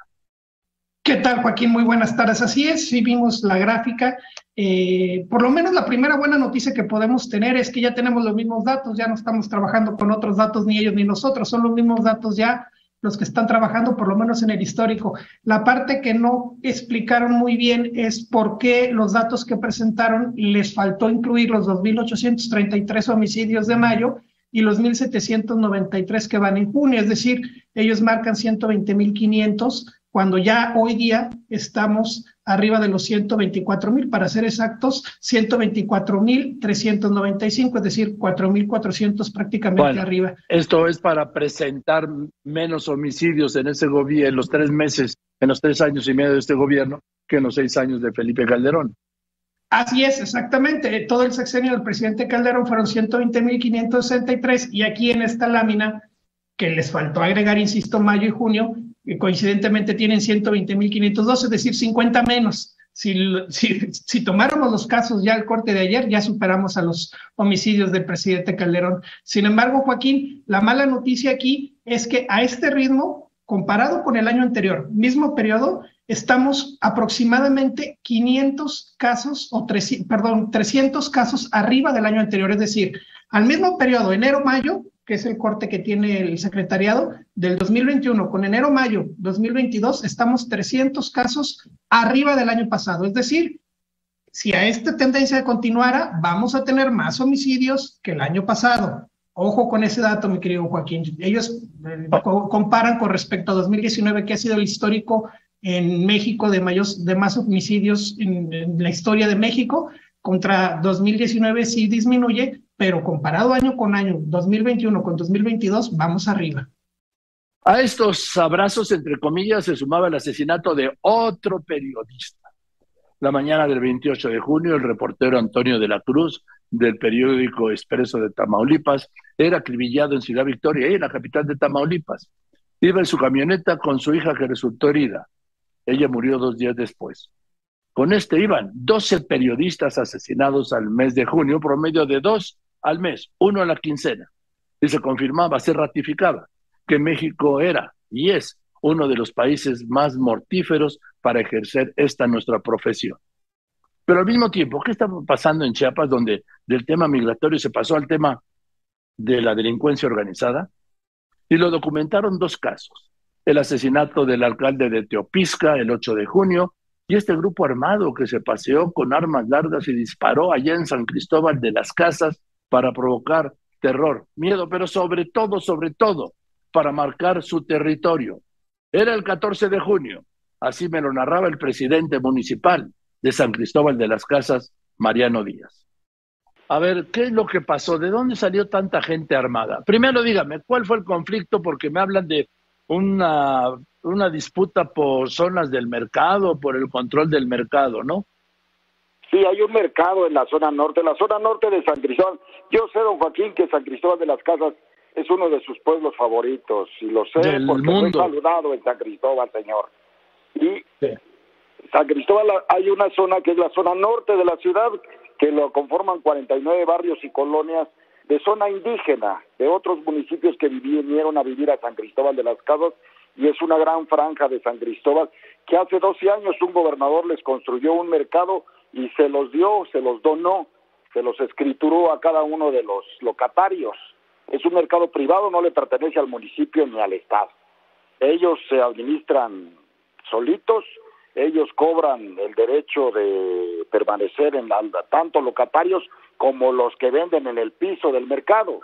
¿Qué tal, Joaquín? Muy buenas tardes. Así es, sí vimos la gráfica. Eh, por lo menos la primera buena noticia que podemos tener es que ya tenemos los mismos datos, ya no estamos trabajando con otros datos, ni ellos ni nosotros, son los mismos datos ya los que están trabajando, por lo menos en el histórico. La parte que no explicaron muy bien es por qué los datos que presentaron les faltó incluir los 2.833 homicidios de mayo y los 1.793 que van en junio, es decir, ellos marcan 120.500 cuando ya hoy día estamos arriba de los 124 mil, para ser exactos, 124 mil 395, es decir, 4.400 prácticamente arriba. Esto es para presentar menos homicidios en ese gobierno, en los tres meses, en los tres años y medio de este gobierno, que en los seis años de Felipe Calderón. Así es, exactamente. Todo el sexenio del presidente Calderón fueron 120.563 y aquí en esta lámina, que les faltó agregar, insisto, mayo y junio, que coincidentemente tienen 120.502, es decir, 50 menos. Si, si, si, tomáramos los casos ya al corte de ayer, ya superamos a los homicidios del presidente Calderón. Sin embargo, Joaquín, la mala noticia aquí es que a este ritmo, comparado con el año anterior, mismo periodo, estamos aproximadamente 500 casos, o perdón, 300 casos arriba del año anterior. Es decir, al mismo periodo, enero-mayo, que es el corte que tiene el secretariado, del 2021 con enero-mayo 2022, estamos 300 casos arriba del año pasado. Es decir, si a esta tendencia continuara, vamos a tener más homicidios que el año pasado. Ojo con ese dato, mi querido Joaquín. Ellos eh, comparan con respecto a 2019, que ha sido el histórico en México de, mayos, de más homicidios en, en la historia de México. Contra 2019 sí disminuye, pero comparado año con año, 2021 con 2022, vamos arriba. A estos abrazos, entre comillas, se sumaba el asesinato de otro periodista. La mañana del 28 de junio, el reportero Antonio de la Cruz, del periódico Expreso de Tamaulipas, era acribillado en Ciudad Victoria, en la capital de Tamaulipas. Iba en su camioneta con su hija que resultó herida. Ella murió dos días después. Con este iban 12 periodistas asesinados al mes de junio, promedio de dos al mes, uno a la quincena. Y se confirmaba, se ratificaba que México era y es uno de los países más mortíferos para ejercer esta nuestra profesión. Pero al mismo tiempo, ¿qué está pasando en Chiapas, donde del tema migratorio se pasó al tema de la delincuencia organizada? Y lo documentaron dos casos. El asesinato del alcalde de Teopisca el 8 de junio y este grupo armado que se paseó con armas largas y disparó allá en San Cristóbal de las Casas para provocar terror, miedo, pero sobre todo, sobre todo, para marcar su territorio. Era el 14 de junio, así me lo narraba el presidente municipal de San Cristóbal de las Casas, Mariano Díaz. A ver, ¿qué es lo que pasó? ¿De dónde salió tanta gente armada? Primero dígame, ¿cuál fue el conflicto? Porque me hablan de una, una disputa por zonas del mercado, por el control del mercado, ¿no? Sí, hay un mercado en la zona norte, la zona norte de San Cristóbal. Yo sé, don Joaquín, que San Cristóbal de las Casas es uno de sus pueblos favoritos, y lo sé porque he saludado en San Cristóbal, señor. Y San Cristóbal hay una zona que es la zona norte de la ciudad, que lo conforman 49 barrios y colonias de zona indígena, de otros municipios que vinieron a vivir a San Cristóbal de las Casas, y es una gran franja de San Cristóbal, que hace 12 años un gobernador les construyó un mercado y se los dio, se los donó, se los escrituró a cada uno de los locatarios. Es un mercado privado, no le pertenece al municipio ni al Estado. Ellos se administran solitos, ellos cobran el derecho de permanecer en la, tanto locatarios como los que venden en el piso del mercado.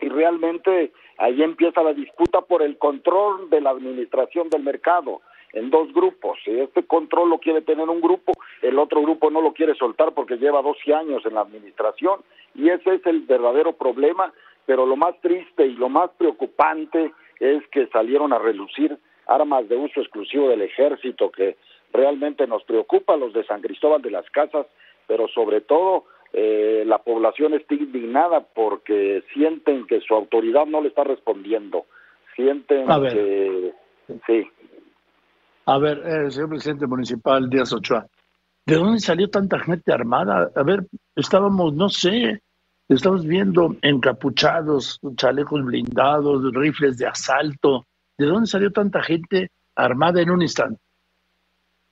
y realmente ahí empieza la disputa por el control de la administración del mercado en dos grupos. Este control lo quiere tener un grupo, el otro grupo no lo quiere soltar porque lleva 12 años en la administración y ese es el verdadero problema, pero lo más triste y lo más preocupante es que salieron a relucir armas de uso exclusivo del ejército que realmente nos preocupa, los de San Cristóbal de las Casas, pero sobre todo eh, la población está indignada porque sienten que su autoridad no le está respondiendo, sienten que... Sí. A ver, eh, señor presidente municipal Díaz Ochoa, ¿de dónde salió tanta gente armada? A ver, estábamos, no sé, estamos viendo encapuchados, chalecos blindados, rifles de asalto. ¿De dónde salió tanta gente armada en un instante?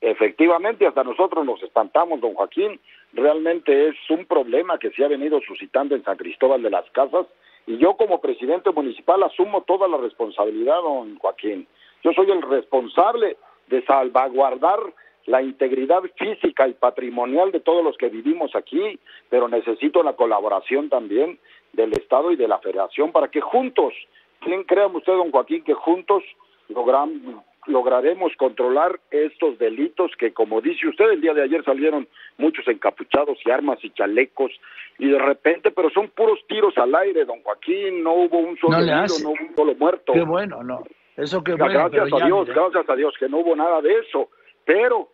Efectivamente, hasta nosotros nos espantamos, don Joaquín. Realmente es un problema que se ha venido suscitando en San Cristóbal de las Casas y yo como presidente municipal asumo toda la responsabilidad, don Joaquín. Yo soy el responsable de salvaguardar la integridad física y patrimonial de todos los que vivimos aquí, pero necesito la colaboración también del Estado y de la Federación para que juntos, ¿quién crea usted, don Joaquín, que juntos logran, lograremos controlar estos delitos que, como dice usted, el día de ayer salieron muchos encapuchados y armas y chalecos y de repente, pero son puros tiros al aire, don Joaquín, no hubo un solo herido, no hubo un solo muerto. Qué bueno, no. Eso que bueno, Gracias a Dios, gracias a Dios que no hubo nada de eso, pero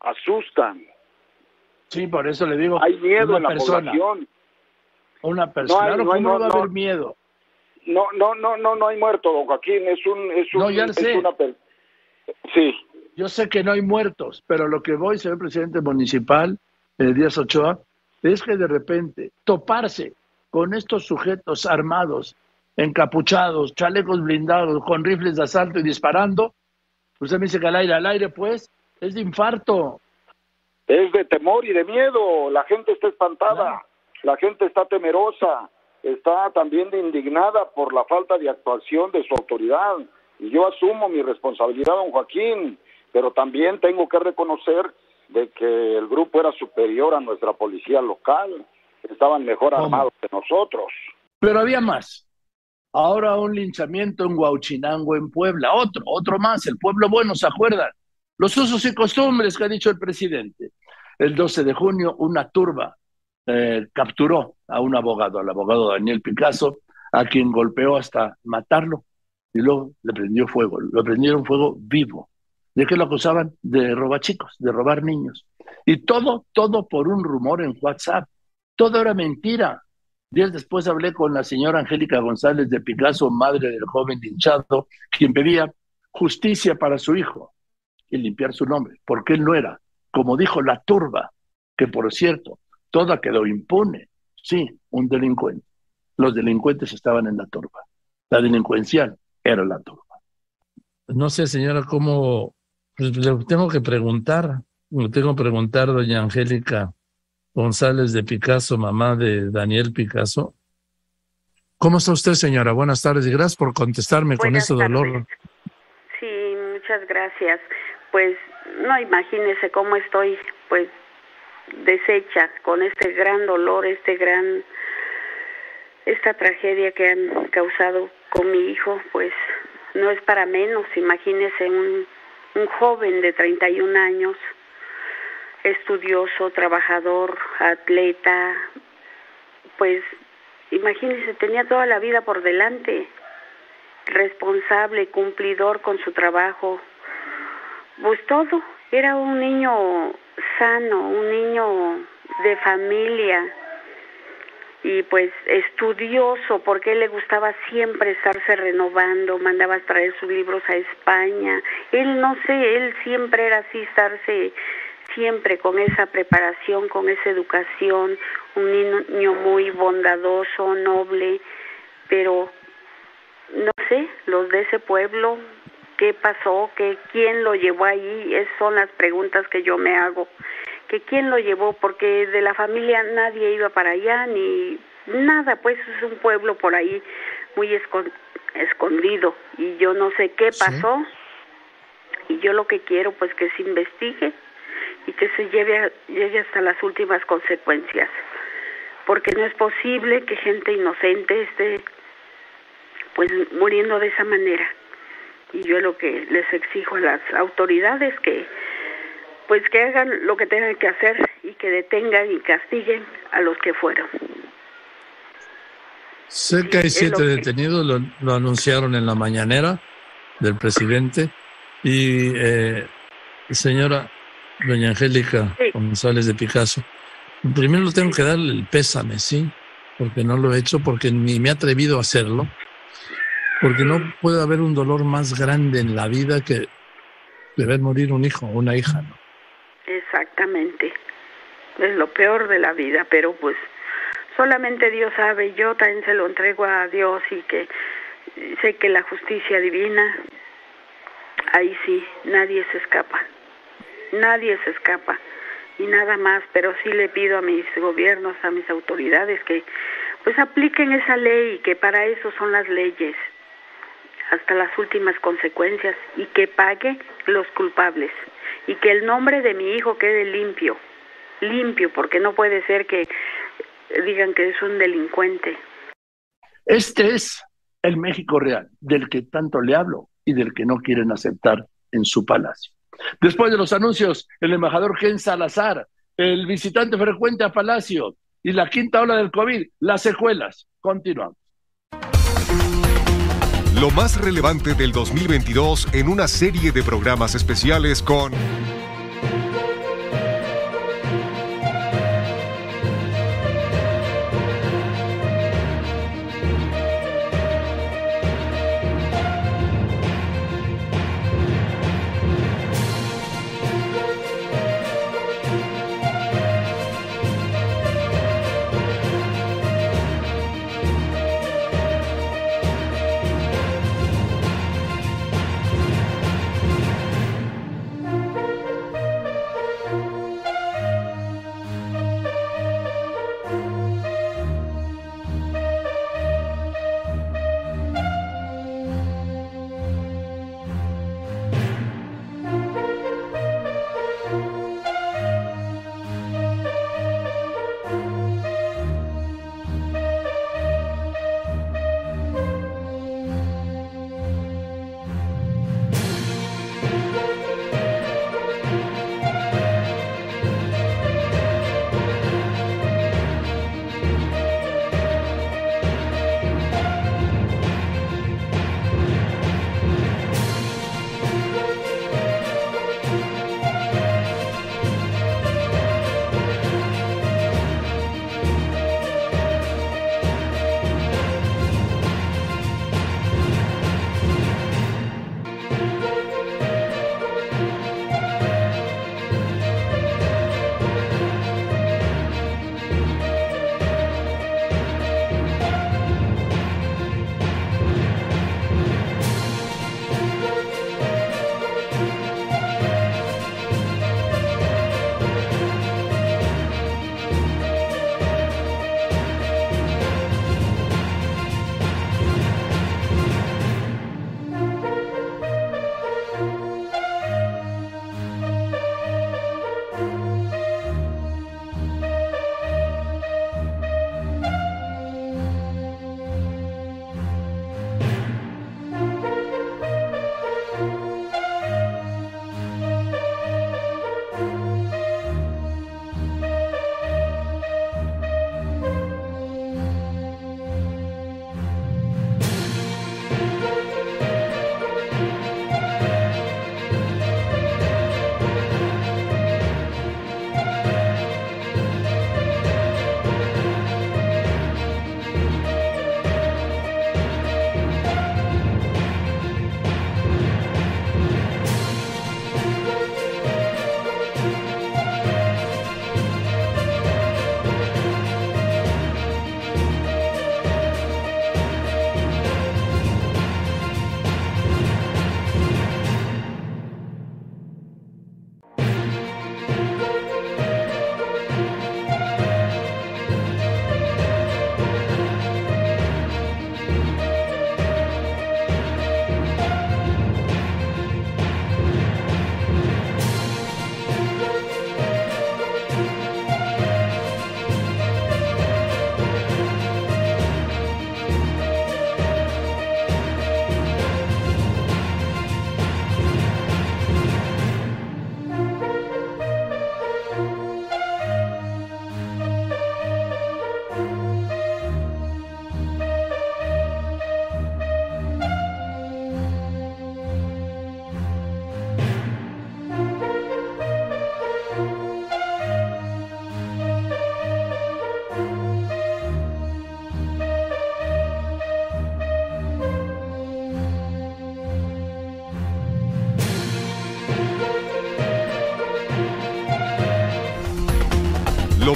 asustan. Sí, por eso le digo. Hay miedo en la población. Una persona, no, no, va a haber miedo? No, no, no, no, no hay muerto, don Joaquín, es un, es un, ya es sé. una Sí. Yo sé que no hay muertos, pero lo que voy, señor presidente municipal, eh, Díaz Ochoa, es que de repente toparse con estos sujetos armados, encapuchados, chalecos blindados, con rifles de asalto y disparando, usted me dice que al aire, al aire, pues, es de infarto. Es de temor y de miedo, la gente está espantada, la gente está temerosa, está también indignada por la falta de actuación de su autoridad y yo asumo mi responsabilidad, don Joaquín, pero también tengo que reconocer de que el grupo era superior a nuestra policía local, estaban mejor armados que nosotros. Pero había más. Ahora un linchamiento en Huauchinango, en Puebla, otro, otro más, el pueblo bueno, ¿se acuerdan? Los usos y costumbres que ha dicho el presidente. El 12 de junio, una turba eh, capturó a un abogado, al abogado Daniel Picasso, a quien golpeó hasta matarlo y luego le prendió fuego, lo prendieron fuego vivo. ¿De qué lo acusaban? De robar chicos, de robar niños. Y todo, todo por un rumor en WhatsApp. Todo era mentira. Días después hablé con la señora Angélica González de Picasso, madre del joven linchado, quien pedía justicia para su hijo y limpiar su nombre, porque él no era, como dijo la turba, que por cierto, toda quedó impune. Sí, un delincuente. Los delincuentes estaban en la turba. La delincuencial era la turba. No sé, señora, cómo pues, le tengo que preguntar, le tengo que preguntar, doña Angélica González de Picasso, mamá de Daniel Picasso. ¿Cómo está usted, señora? Buenas tardes y gracias por contestarme con ese dolor. Sí, muchas gracias. Pues no imagínese cómo estoy, pues deshecha con este gran dolor, este gran esta tragedia que han causado con mi hijo, pues no es para menos. Imagínese un, un joven de 31 años, estudioso, trabajador, atleta, pues imagínese, tenía toda la vida por delante, responsable, cumplidor con su trabajo, pues todo. Era un niño sano, un niño de familia, y pues estudioso porque le gustaba siempre estarse renovando, mandaba traer sus libros a España. Él no sé, él siempre era así, estarse siempre con esa preparación, con esa educación, un niño muy bondadoso, noble, pero no sé, los de ese pueblo, qué pasó, que quién lo llevó ahí, esas son las preguntas que yo me hago. Que quién lo llevó, porque de la familia nadie iba para allá, ni nada, pues es un pueblo por ahí muy escondido. Y yo no sé qué pasó. Y yo lo que quiero pues que se investigue y que se lleve, llegue hasta las últimas consecuencias, porque no es posible que gente inocente esté pues muriendo de esa manera. Y yo lo que les exijo a las autoridades que pues que hagan lo que tengan que hacer y que detengan y castiguen a los que fueron. Que hay siete detenidos, lo, anunciaron en la mañanera del presidente. Y eh, señora doña Angélica González de Picasso, primero tengo que darle el pésame, ¿sí? Porque no lo he hecho, porque ni me he atrevido a hacerlo. Porque no puede haber un dolor más grande en la vida que ver morir un hijo o una hija, ¿no? Exactamente. Es lo peor de la vida, pero pues solamente Dios sabe, yo también se lo entrego a Dios y que sé que la justicia divina, ahí sí, nadie se escapa, nadie se escapa y nada más, pero sí le pido a mis gobiernos, a mis autoridades que pues apliquen esa ley, que para eso son las leyes, hasta las últimas consecuencias y que pague los culpables y que el nombre de mi hijo quede limpio, limpio, porque no puede ser que digan que es un delincuente. Este es el México real, del que tanto le hablo y del que no quieren aceptar en su palacio. Después de los anuncios, el embajador Ken Salazar, el visitante frecuente a Palacio y la quinta ola del COVID, las secuelas. Continuamos. Lo más relevante del 2022 en una serie de programas especiales con...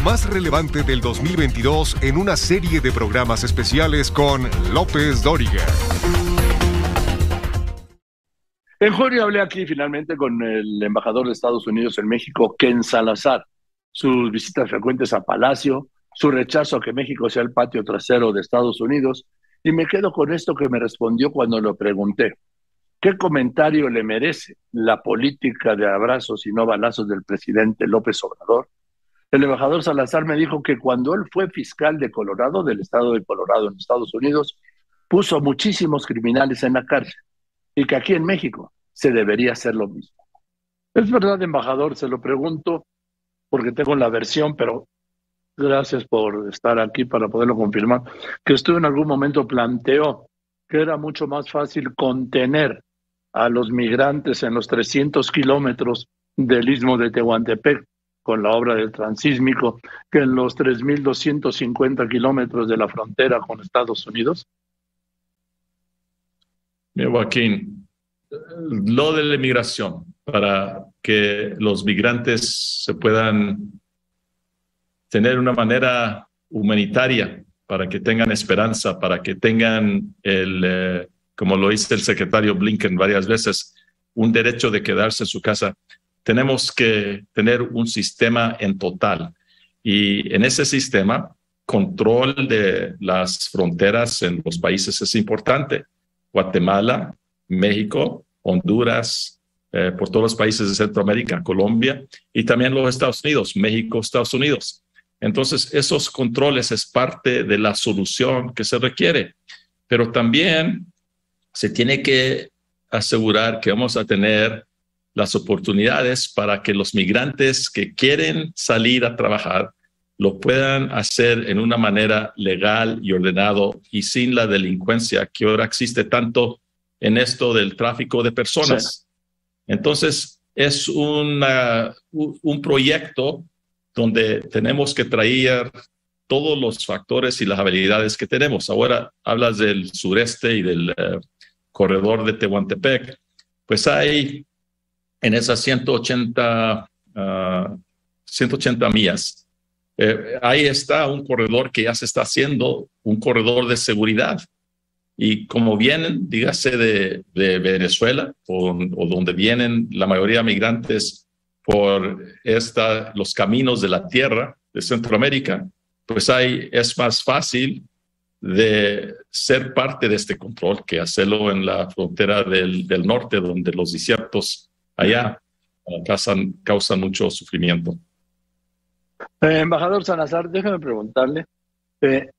más relevante del 2022 en una serie de programas especiales con López Dóriga. En junio hablé aquí finalmente con el embajador de Estados Unidos en México, Ken Salazar. Sus visitas frecuentes a Palacio, su rechazo a que México sea el patio trasero de Estados Unidos, y me quedo con esto que me respondió cuando lo pregunté. ¿Qué comentario le merece la política de abrazos y no balazos del presidente López Obrador? El embajador Salazar me dijo que cuando él fue fiscal de Colorado, del estado de Colorado en Estados Unidos, puso muchísimos criminales en la cárcel y que aquí en México se debería hacer lo mismo. Es verdad, embajador, se lo pregunto porque tengo la versión, pero gracias por estar aquí para poderlo confirmar, que usted en algún momento planteó que era mucho más fácil contener a los migrantes en los 300 kilómetros del istmo de Tehuantepec con la obra del transísmico que en los 3.250 kilómetros de la frontera con Estados Unidos? Mira, Joaquín, lo de la inmigración, para que los migrantes se puedan tener una manera humanitaria, para que tengan esperanza, para que tengan el, eh, como lo dice el secretario Blinken varias veces, un derecho de quedarse en su casa. Tenemos que tener un sistema en total y en ese sistema control de las fronteras en los países es importante. Guatemala, México, Honduras, eh, por todos los países de Centroamérica, Colombia y también los Estados Unidos, México, Estados Unidos. Entonces, esos controles es parte de la solución que se requiere, pero también se tiene que asegurar que vamos a tener las oportunidades para que los migrantes que quieren salir a trabajar lo puedan hacer en una manera legal y ordenado y sin la delincuencia que ahora existe tanto en esto del tráfico de personas. Entonces, es una, un proyecto donde tenemos que traer todos los factores y las habilidades que tenemos. Ahora hablas del sureste y del eh, corredor de Tehuantepec, pues hay en esas 180, 180 ah, millas, eh, ahí está un corredor que ya se está haciendo, un corredor de seguridad. Y como vienen, dígase de, Venezuela o, o, donde vienen la mayoría de migrantes por esta, los caminos de la tierra de Centroamérica, pues ahí es más fácil de ser parte de este control que hacerlo en la frontera del, del norte, donde los desiertos allá eh, causan, mucho sufrimiento. Eh, embajador Salazar, déjame preguntarle, eh,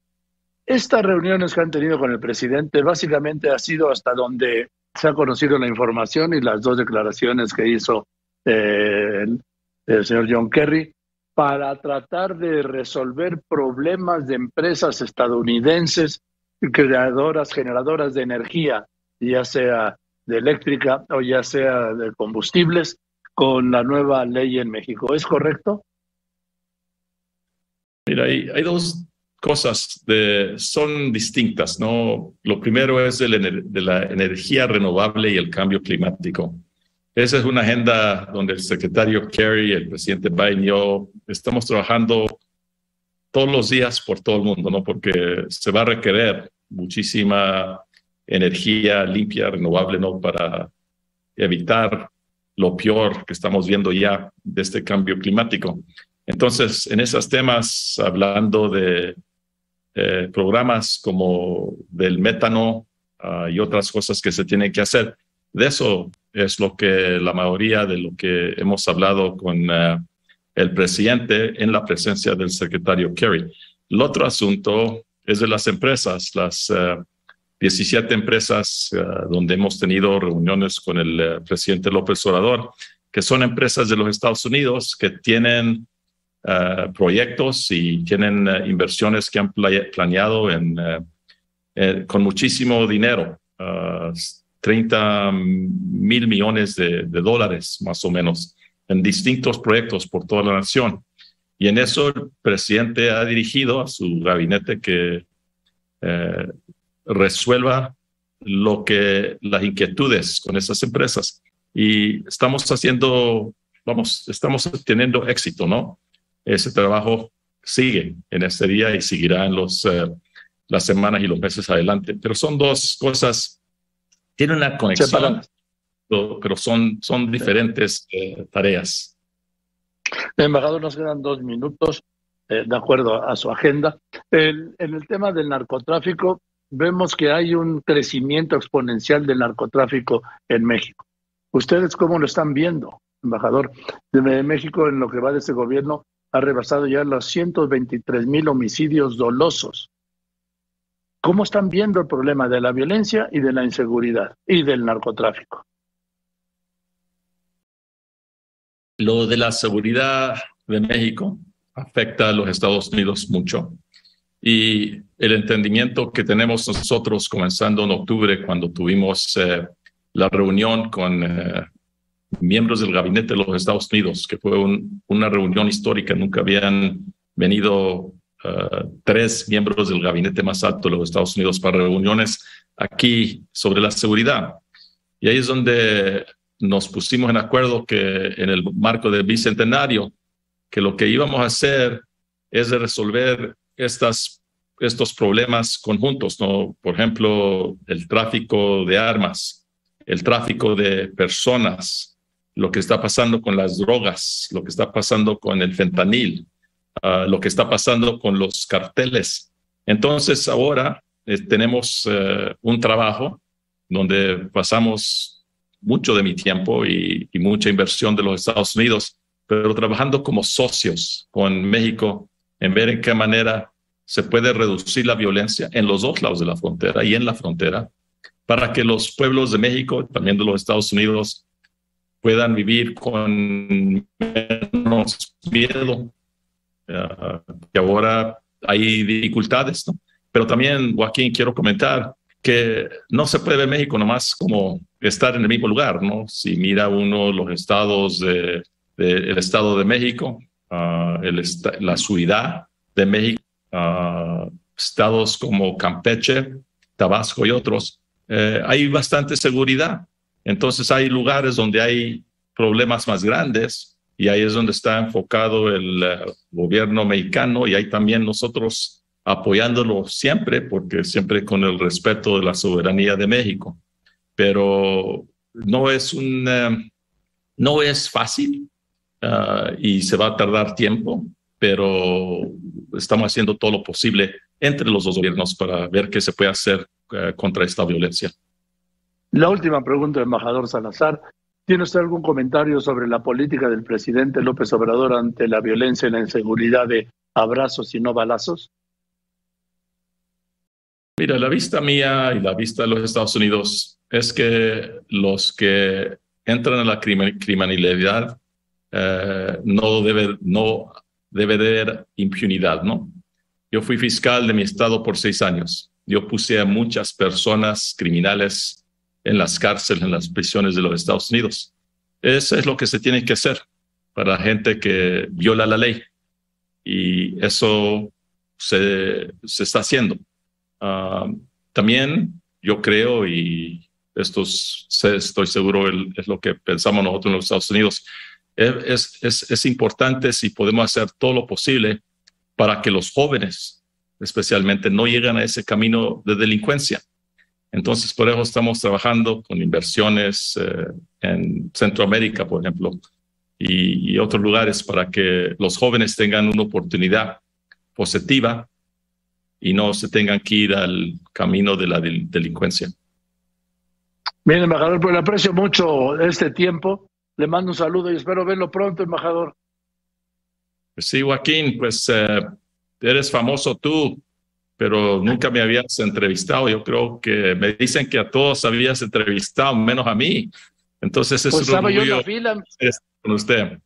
estas reuniones que han tenido con el presidente básicamente ha sido hasta donde se ha conocido la información y las dos declaraciones que hizo el, el señor John Kerry para tratar de resolver problemas de empresas estadounidenses creadoras, generadoras de energía, ya sea de eléctrica o ya sea de combustibles, con la nueva ley en México. ¿Es correcto? Mira, hay, hay dos cosas, de, son distintas, ¿no? Lo primero es de la energía renovable y el cambio climático. Esa es una agenda donde el secretario Kerry, el presidente Biden y yo estamos trabajando todos los días por todo el mundo, ¿no? Porque se va a requerir muchísima energía limpia, renovable, ¿no? Para evitar lo peor que estamos viendo ya de este cambio climático. Entonces, en esos temas, hablando de eh, programas como del métano ah, y otras cosas que se tienen que hacer, de eso es lo que la mayoría de lo que hemos hablado con eh, el presidente en la presencia del secretario Kerry. El otro asunto es de las empresas, las 17 eh, empresas eh, donde hemos tenido reuniones con el presidente López Obrador, que son empresas de los Estados Unidos que tienen proyectos y tienen inversiones que han planeado en, con muchísimo dinero. Uh, 30 mil millones de, dólares, más o menos, en distintos proyectos por toda la nación. Y en eso el presidente ha dirigido a su gabinete que eh, resuelva lo que las inquietudes con esas empresas. Y estamos haciendo, vamos, estamos teniendo éxito, ¿no? Ese trabajo sigue en este día y seguirá en los, eh, las semanas y los meses adelante. Pero son dos cosas, tienen una conexión, pero son, son diferentes eh, tareas. Embajador, nos quedan dos minutos, eh, de acuerdo a, su agenda. en el tema del narcotráfico, vemos que hay un crecimiento exponencial del narcotráfico en México. ¿Ustedes cómo lo están viendo, embajador? De México, en lo que va de este gobierno, ha rebasado ya los 123 mil homicidios dolosos. ¿Cómo están viendo el problema de la violencia y de la inseguridad y del narcotráfico? Lo de la seguridad de México afecta a los Estados Unidos mucho. Y el entendimiento que tenemos nosotros comenzando en octubre, cuando tuvimos eh, la reunión con eh, miembros del gabinete de los Estados Unidos, que fue una reunión histórica. Nunca habían venido uh, tres miembros del gabinete más alto de los Estados Unidos para reuniones aquí sobre la seguridad. Y ahí es donde nos pusimos en acuerdo que en el marco del bicentenario, que lo que íbamos a hacer es de resolver estas, estos problemas conjuntos, ¿no? Por ejemplo, el tráfico de armas, el tráfico de personas, lo que está pasando con las drogas, lo que está pasando con el fentanil, ah, lo que está pasando con los carteles. Entonces ahora eh, tenemos eh, un trabajo donde pasamos mucho de mi tiempo y, y, mucha inversión de los Estados Unidos, pero trabajando como socios con México en ver en qué manera se puede reducir la violencia en los dos lados de la frontera y en la frontera para que los pueblos de México, también de los Estados Unidos, puedan vivir con menos miedo, uh, que ahora hay dificultades, ¿no? Pero también, Joaquín, quiero comentar que no se puede ver México nomás como estar en el mismo lugar, ¿no? Si mira uno los estados del de, Estado de México, uh, el la ciudad de México, uh, estados como Campeche, Tabasco y otros, eh, hay bastante seguridad entonces hay lugares donde hay problemas más grandes y ahí es donde está enfocado el eh, gobierno mexicano y ahí también nosotros apoyándolo siempre, porque siempre con el respeto de la soberanía de México. Pero no es un, eh, no es fácil uh, y se va a tardar tiempo, pero estamos haciendo todo lo posible entre los dos gobiernos para ver qué se puede hacer uh, contra esta violencia. La última pregunta, embajador Salazar. ¿Tiene usted algún comentario sobre la política del presidente López Obrador ante la violencia y la inseguridad de abrazos y no balazos? Mira, la vista mía y la vista de los Estados Unidos es que los que entran a la criminalidad eh, no debe no debe haber impunidad, ¿no? Yo fui fiscal de mi estado por seis años. Yo puse a muchas personas criminales en las cárceles, en las prisiones de los Estados Unidos. Eso es lo que se tiene que hacer para gente que viola la ley. Y eso se, se está haciendo. Ah, también yo creo, y esto estoy seguro es lo que pensamos nosotros en los Estados Unidos, es, es, es importante si podemos hacer todo lo posible para que los jóvenes, especialmente, no lleguen a ese camino de delincuencia. Entonces, por eso estamos trabajando con inversiones eh, en Centroamérica, por ejemplo, y, otros lugares para que los jóvenes tengan una oportunidad positiva y no se tengan que ir al camino de la delincuencia. Bien, embajador, pues le aprecio mucho este tiempo. Le mando un saludo y espero verlo pronto, embajador. Sí, Joaquín, pues eh, eres famoso tú pero nunca me habías entrevistado. Yo creo que me dicen que a todos habías entrevistado, menos a mí. Entonces es pues un orgullo con usted.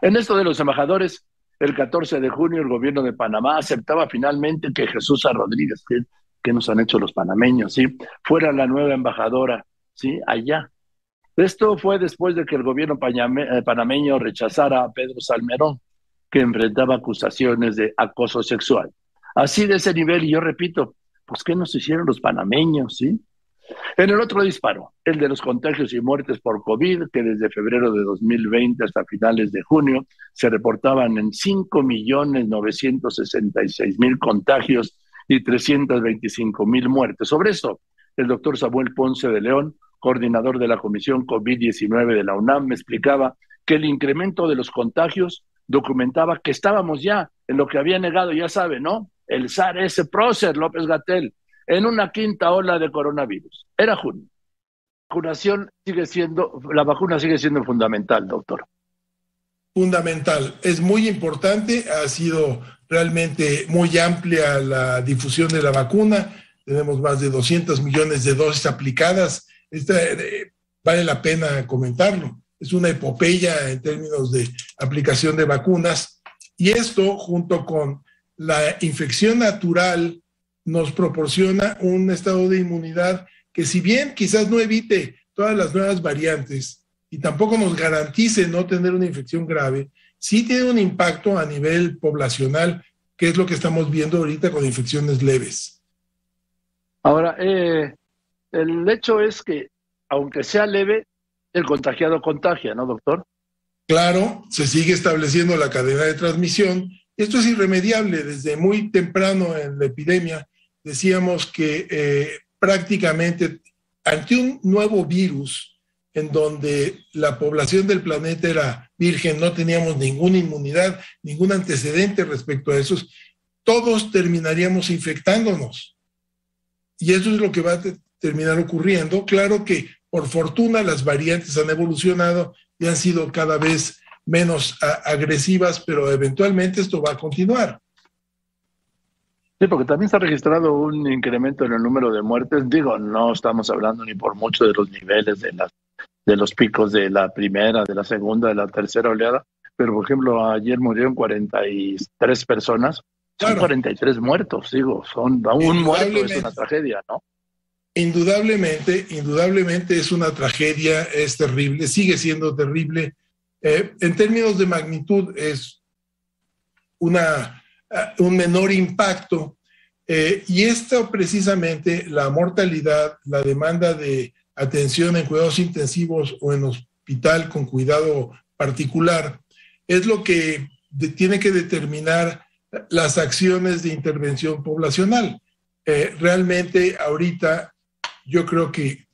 En esto de los embajadores, el 14 de junio el gobierno de Panamá aceptaba finalmente que Jesús Rodríguez, que, que nos han hecho los panameños, ¿sí? fuera la nueva embajadora ¿sí? allá. Esto fue después de que el gobierno eh, panameño rechazara a Pedro Salmerón, que enfrentaba acusaciones de acoso sexual. Así de ese nivel, y yo repito, pues ¿qué nos hicieron los panameños, sí? En el otro disparo, el de los contagios y muertes por COVID, que desde febrero de 2020 hasta finales de junio se reportaban en 5.966.000 contagios y 325.000 muertes. Sobre eso, el doctor Samuel Ponce de León, coordinador de la Comisión COVID-19 de la UNAM, me explicaba que el incremento de los contagios documentaba que estábamos ya en lo que había negado, ya sabe, ¿no? El SAR ese prócer López Gatel, en una quinta ola de coronavirus. Era junio. La vacunación sigue siendo, la vacuna sigue siendo fundamental, doctor. Fundamental, es muy importante, ha sido realmente muy amplia la difusión de la vacuna, tenemos más de 200 millones de dosis aplicadas, Esta, eh, vale la pena comentarlo, es una epopeya en términos de aplicación de vacunas y esto junto con la infección natural nos proporciona un estado de inmunidad que si bien quizás no evite todas las nuevas variantes y tampoco nos garantice no tener una infección grave, sí tiene un impacto a nivel poblacional, que es lo que estamos viendo ahorita con infecciones leves. Ahora, eh, el hecho es que, aunque sea leve, el contagiado contagia, ¿no, doctor? Claro, se sigue estableciendo la cadena de transmisión. Esto es irremediable. Desde muy temprano en la epidemia decíamos que eh, prácticamente ante un nuevo virus en donde la población del planeta era virgen, no teníamos ninguna inmunidad, ningún antecedente respecto a esos, todos terminaríamos infectándonos. Y eso es lo que va a terminar ocurriendo. Claro que por fortuna las variantes han evolucionado y han sido cada vez menos agresivas, pero eventualmente esto va a continuar. Sí, porque también se ha registrado un incremento en el número de muertes. Digo, no estamos hablando ni por mucho de los niveles de, las, de los picos de la primera, de la segunda, de la tercera oleada, pero por ejemplo, ayer murieron 43 personas. Son 43 muertos, digo, son un muerto es una tragedia, ¿no? Indudablemente, indudablemente es una tragedia, es terrible, sigue siendo terrible. Eh, en términos de magnitud es una un menor impacto. Eh, y esto precisamente, la mortalidad, la demanda de atención en cuidados intensivos o en hospital con cuidado particular, es lo que tiene que determinar las acciones de intervención poblacional. Eh, realmente ahorita yo creo que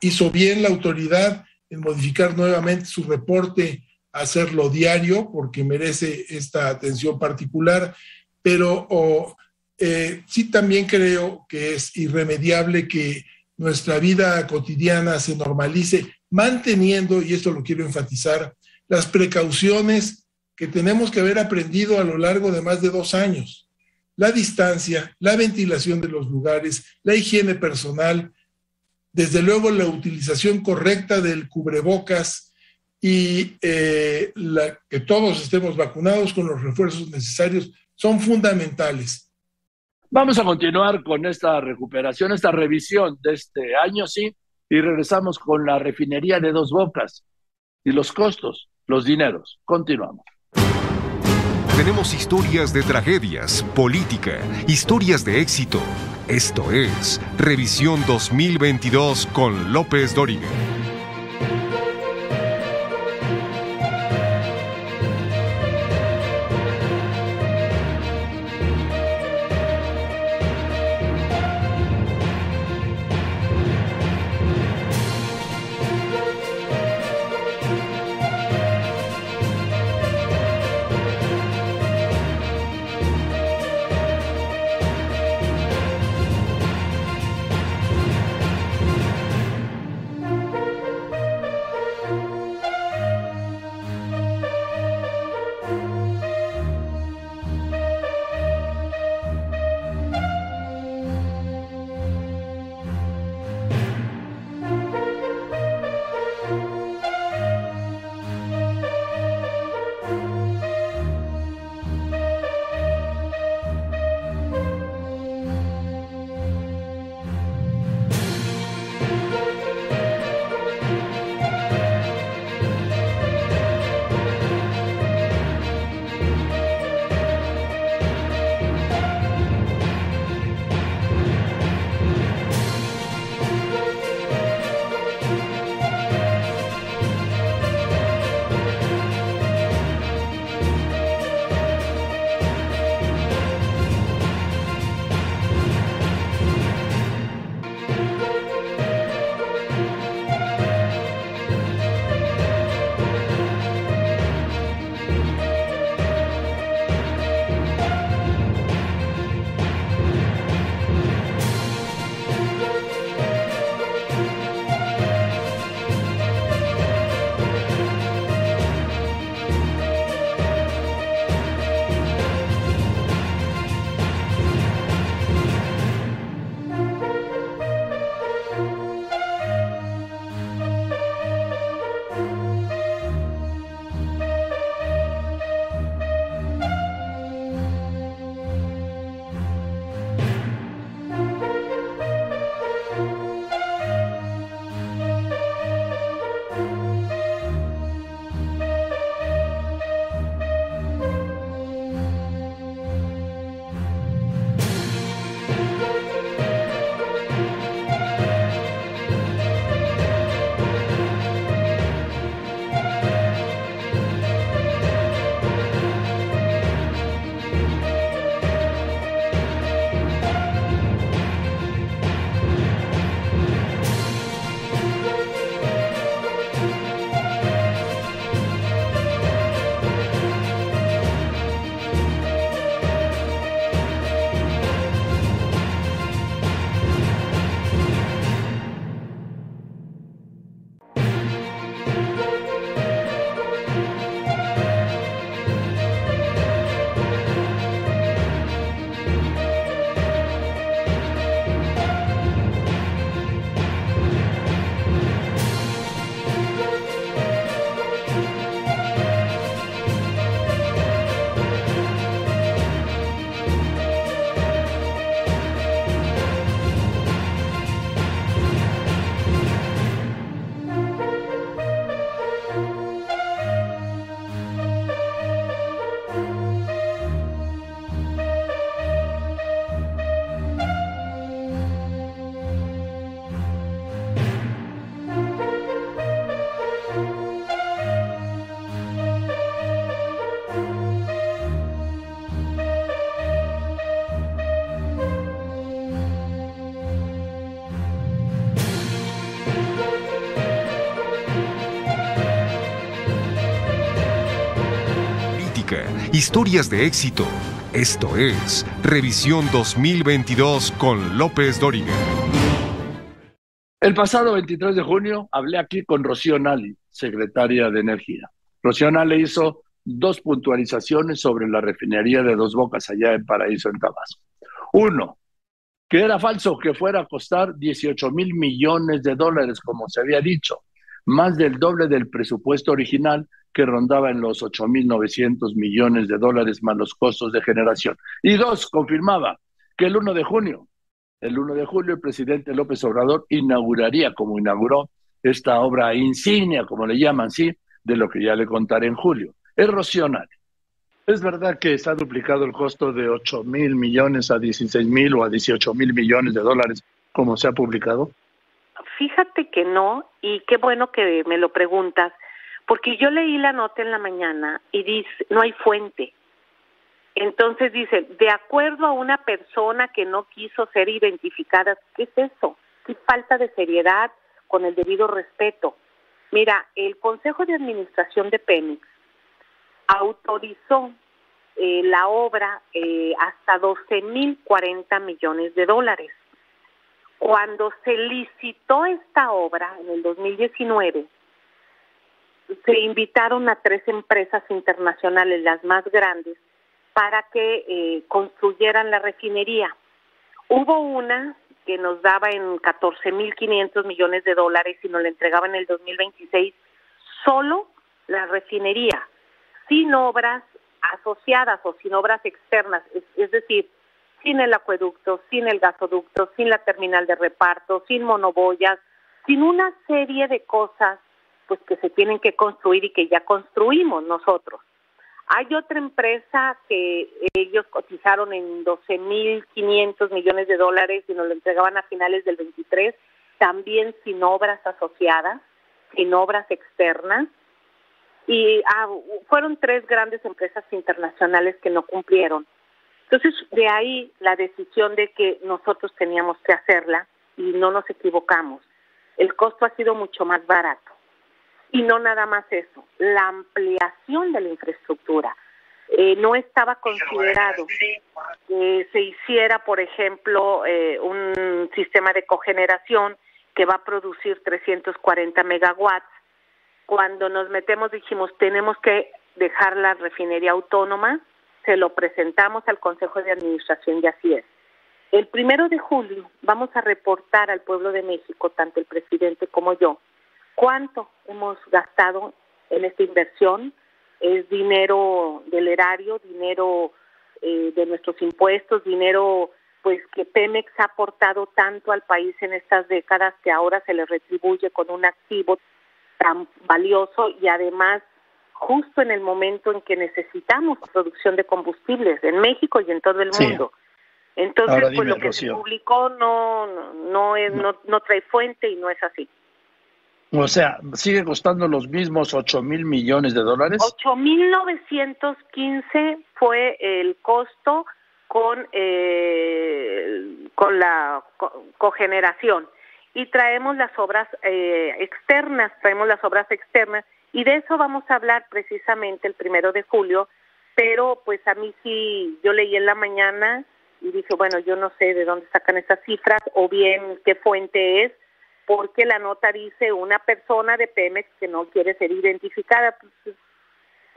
hizo bien la autoridad en modificar nuevamente su reporte, hacerlo diario, porque merece esta atención particular pero eh, sí también creo que es irremediable que nuestra vida cotidiana se normalice manteniendo, y esto lo quiero enfatizar, las precauciones que tenemos que haber aprendido a lo largo de más de dos años. La distancia, la ventilación de los lugares, la higiene personal, desde luego la utilización correcta del cubrebocas y eh, que todos estemos vacunados con los refuerzos necesarios son fundamentales. Vamos a continuar con esta recuperación, esta revisión de este año, sí, y regresamos con la refinería de dos bocas y los costos, los dineros. Continuamos. Tenemos historias de tragedias, política, historias de éxito. Esto es Revisión 2022 con López Dóriga. Historias de éxito. Esto es Revisión 2022 con López Dóriga. El pasado 23 de junio hablé aquí con Rocío Nali, secretaria de Energía. Rocío Nali hizo dos puntualizaciones sobre la refinería de Dos Bocas allá en Paraíso, en Tabasco. Uno, que era falso que fuera a costar 18 mil millones de dólares, como se había dicho, más del doble del presupuesto original que rondaba en los 8.900 millones de dólares más los costos de generación. Y dos, confirmaba que el 1 de junio, el 1 de julio, el presidente López Obrador inauguraría, como inauguró, esta obra insignia, como le llaman, sí, de lo que ya le contaré en julio. Erosional. ¿Es verdad que se ha duplicado el costo de 8 mil millones a 16 mil o a 18 mil millones de dólares, como se ha publicado? Fíjate que no, y qué bueno que me lo preguntas, porque yo leí la nota en la mañana y dice, no hay fuente. Entonces dice, de acuerdo a una persona que no quiso ser identificada, ¿qué es eso? ¿Qué falta de seriedad con el debido respeto? Mira, el Consejo de Administración de Pemex autorizó eh, la obra eh, hasta 12.040 millones de dólares. Cuando se licitó esta obra en el 2019, se invitaron a tres empresas internacionales, las más grandes, para que eh, construyeran la refinería. Hubo una que nos daba en 14.500 millones de dólares y nos la entregaba en el 2026 solo la refinería, sin obras asociadas o sin obras externas, es decir, sin el acueducto, sin el gasoducto, sin la terminal de reparto, sin monoboyas, sin una serie de cosas pues que se tienen que construir y que ya construimos nosotros. Hay otra empresa que ellos cotizaron en 12.500 millones de dólares y nos lo entregaban a finales del 23, también sin obras asociadas, sin obras externas. Y ah, fueron tres grandes empresas internacionales que no cumplieron. Entonces, de ahí la decisión de que nosotros teníamos que hacerla y no nos equivocamos. El costo ha sido mucho más barato. Y no nada más eso, la ampliación de la infraestructura. Eh, no estaba considerado que se hiciera, por ejemplo, eh, un sistema de cogeneración que va a producir 340 megawatts. Cuando nos metemos dijimos, tenemos que dejar la refinería autónoma se lo presentamos al Consejo de Administración y así es. El primero de julio vamos a reportar al pueblo de México, tanto el presidente como yo, cuánto hemos gastado en esta inversión. Es dinero del erario, dinero eh, de nuestros impuestos, dinero pues que Pemex ha aportado tanto al país en estas décadas que ahora se le retribuye con un activo tan valioso y además justo en el momento en que necesitamos producción de combustibles en México y en todo el mundo. Entonces, pues lo que se publicó no no, es, no. no trae fuente y no es así. O sea, sigue costando los mismos 8 mil millones de dólares. 8 mil 915 fue el costo con, eh, con la cogeneración. y traemos las obras eh, externas, traemos las obras externas y de eso vamos a hablar precisamente el primero de julio, pero pues a mí sí, yo leí en la mañana y dije, bueno, yo no sé de dónde sacan esas cifras o bien qué fuente es, porque la nota dice una persona de Pemex que no quiere ser identificada. Pues,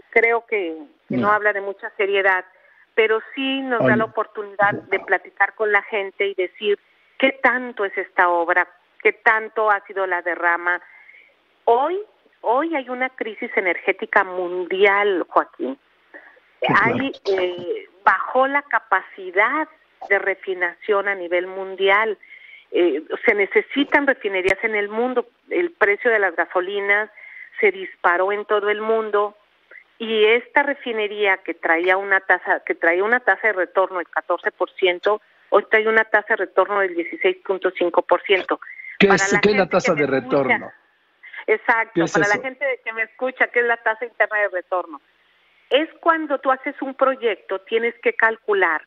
creo que, no. habla de mucha seriedad, pero sí nos da la oportunidad de platicar con la gente y decir qué tanto es esta obra, qué tanto ha sido la derrama. Hoy Hoy hay una crisis energética mundial, Joaquín. Hay, eh, bajó la capacidad de refinación a nivel mundial. Eh, se necesitan refinerías en el mundo. El precio de las gasolinas se disparó en todo el mundo y esta refinería que traía una tasa que traía una tasa de retorno del 14%, hoy trae una tasa de retorno del 16.5%. ¿Qué, es, ¿qué es la tasa de retorno? Exacto, para la gente que me escucha, ¿qué es la tasa interna de retorno? Es cuando tú haces un proyecto, tienes que calcular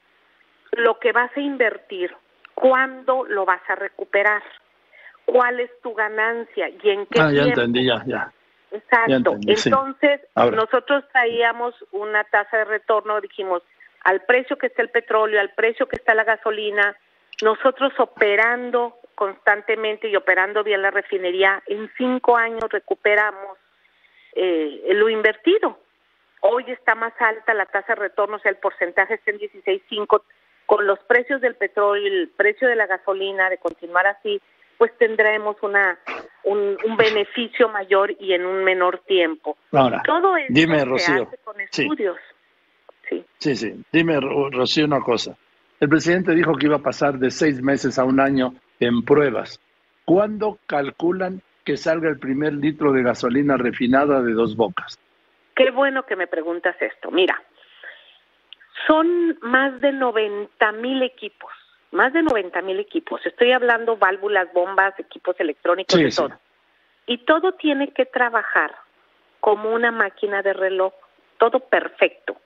lo que vas a invertir, cuándo lo vas a recuperar, cuál es tu ganancia y en qué ah, ya entendí, ya, ya. Exacto. Entonces, nosotros traíamos una tasa de retorno, dijimos, al precio que está el petróleo, al precio que está la gasolina, nosotros operando constantemente y operando bien la refinería, en cinco años recuperamos eh, lo invertido. Hoy está más alta la tasa de retorno, o sea, el porcentaje está en 16.5. Con los precios del petróleo, el precio de la gasolina, de continuar así, pues tendremos una un, beneficio mayor y en un menor tiempo. Ahora, Todo esto dime, Rocío, con estudios. Sí. sí, sí. Dime, Rocío, una cosa. El presidente dijo que iba a pasar de seis meses a un año en pruebas. ¿Cuándo calculan que salga el primer litro de gasolina refinada de dos bocas? Qué bueno que me preguntas esto. Mira, son más de 90 mil equipos más de 90 mil equipos. Estoy hablando válvulas, bombas, equipos electrónicos, y todo. Y todo tiene que trabajar como una máquina de reloj, todo perfecto.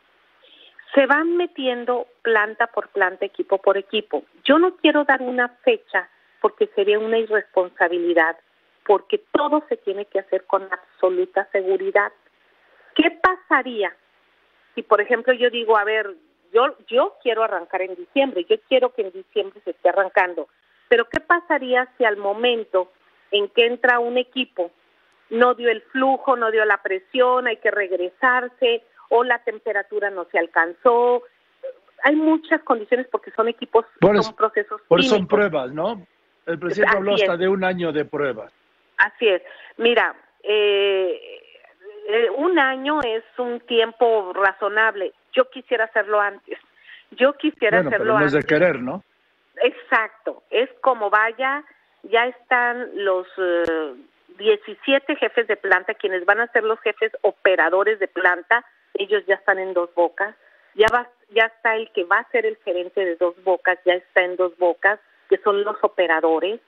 Se van metiendo planta por planta, equipo por equipo. Yo no quiero dar una fecha porque sería una irresponsabilidad, porque todo se tiene que hacer con absoluta seguridad. ¿Qué pasaría si, por ejemplo, yo digo, a ver, yo, yo quiero arrancar en diciembre, yo quiero que en diciembre se esté arrancando, pero ¿qué pasaría si al momento en que entra un equipo no dio el flujo, no dio la presión, hay que regresarse o la temperatura no se alcanzó? Hay muchas condiciones porque son equipos, son procesos. Por eso son pruebas, ¿no? El presidente habló hasta de un año de pruebas. Así es. Mira, eh, eh, un año es un tiempo razonable yo quisiera hacerlo antes. Yo quisiera hacerlo pero no Es de querer, ¿no? Exacto, es como vaya, ya están los 17 eh, jefes de planta, quienes van a ser los jefes operadores de planta, ellos ya están en dos bocas, ya va, ya está el que va a ser el gerente de dos bocas, ya está en dos bocas, que son los operadores.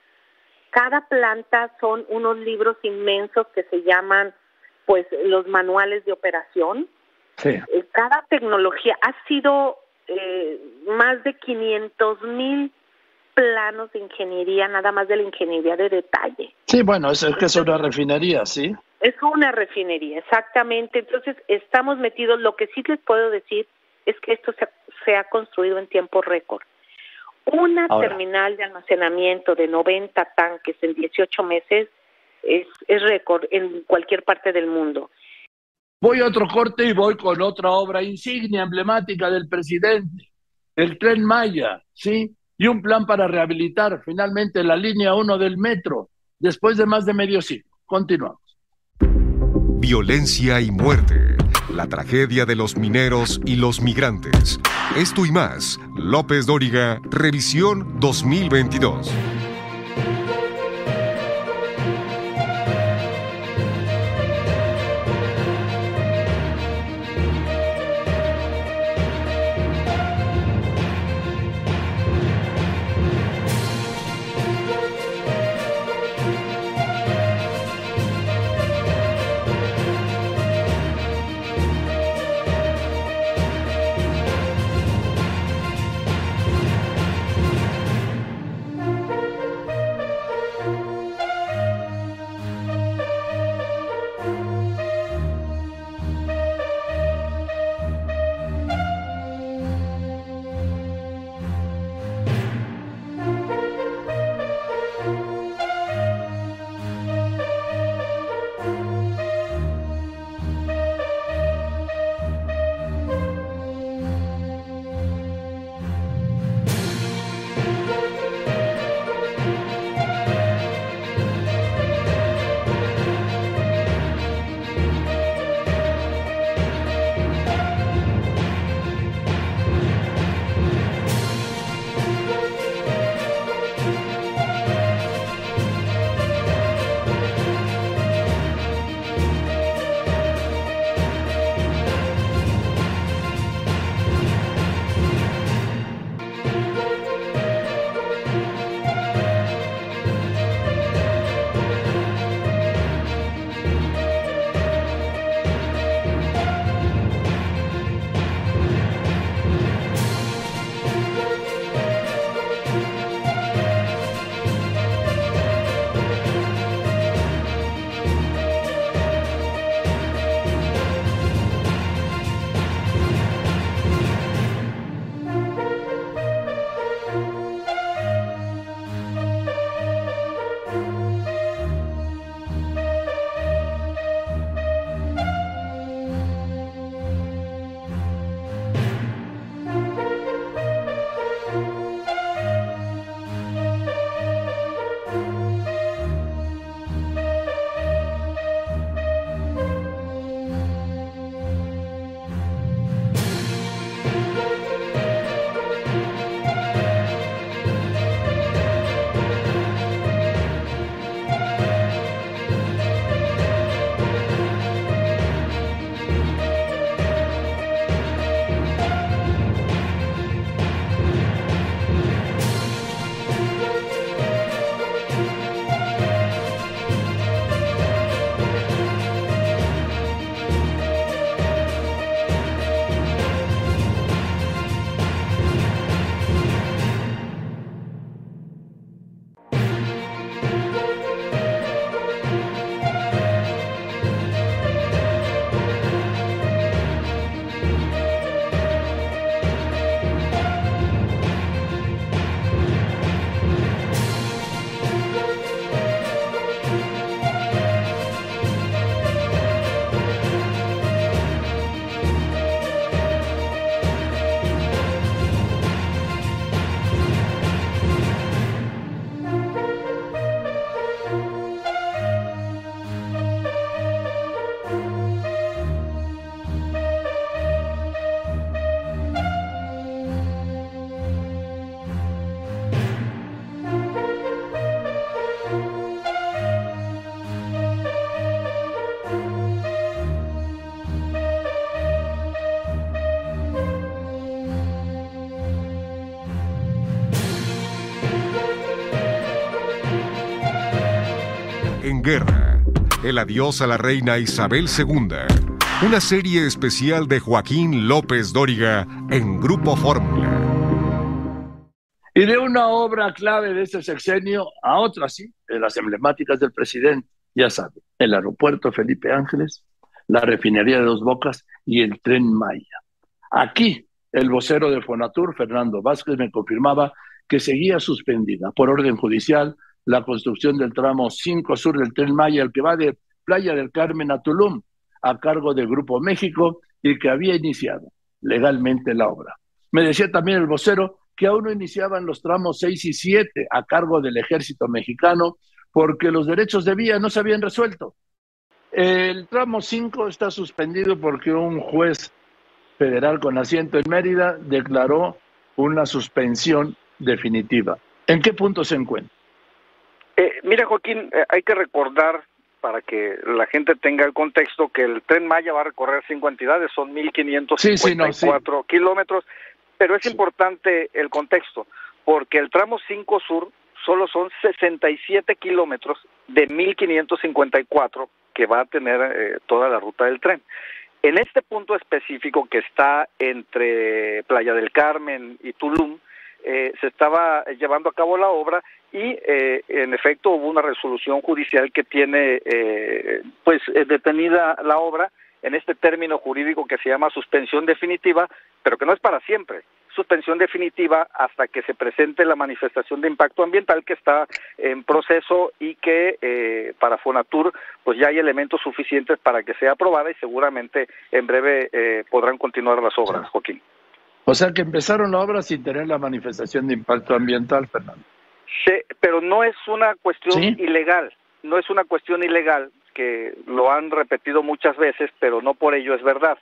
Cada planta son unos libros inmensos que se llaman pues los manuales de operación, eh, cada tecnología ha sido eh, más de 500 mil planos de ingeniería, nada más de la ingeniería de detalle. Sí, bueno, es, es que es una refinería, ¿sí? Es una refinería, exactamente. Entonces, estamos metidos. Lo que sí les puedo decir es que esto se, ha construido en tiempo récord. Una terminal de almacenamiento de 90 tanques en 18 meses es, es récord en cualquier parte del mundo. Voy a otro corte y voy con otra obra insignia, emblemática del presidente, el tren Maya, ¿sí? Y un plan para rehabilitar finalmente la línea 1 del metro, después de más de medio siglo. Continuamos. Violencia y muerte, la tragedia de los mineros y los migrantes. Esto y más, López Dóriga, revisión 2022. Guerra, El adiós a la reina Isabel II, una serie especial de Joaquín López Dóriga en Grupo Fórmula. Y de una obra clave de este sexenio a otra, sí, de las emblemáticas del presidente, ya sabe, el aeropuerto Felipe Ángeles, la refinería de Dos Bocas y el tren Maya. Aquí, el vocero de Fonatur, Fernando Vázquez, me confirmaba que seguía suspendida por orden judicial la construcción del tramo 5 sur del tren Maya, el que va de Playa del Carmen a Tulum, a cargo del Grupo México y que había iniciado legalmente la obra. Me decía también el vocero que aún no iniciaban los tramos 6 y 7 a cargo del ejército mexicano porque los derechos de vía no se habían resuelto. El tramo 5 está suspendido porque un juez federal con asiento en Mérida declaró una suspensión definitiva. ¿En qué punto se encuentra? Eh, mira, Joaquín, eh, hay que recordar para que la gente tenga el contexto que el tren Maya va a recorrer cinco entidades, son 1.554 kilómetros, pero es importante el contexto, porque el tramo 5 sur solo son 67 kilómetros de 1.554 que va a tener eh, toda la ruta del tren. En este punto específico que está entre Playa del Carmen y Tulum, eh, se estaba llevando a cabo la obra y eh, en efecto hubo una resolución judicial que tiene pues detenida la obra en este término jurídico que se llama suspensión definitiva, pero que no es para siempre suspensión definitiva hasta que se presente la manifestación de impacto ambiental que está en proceso y que eh, para Fonatur pues ya hay elementos suficientes para que sea aprobada y seguramente en breve eh, podrán continuar las obras, Joaquín. O sea que empezaron la obra sin tener la manifestación de impacto ambiental, Fernando. Sí, pero no es una cuestión ilegal, no es una cuestión ilegal que lo han repetido muchas veces, pero no por ello es verdad.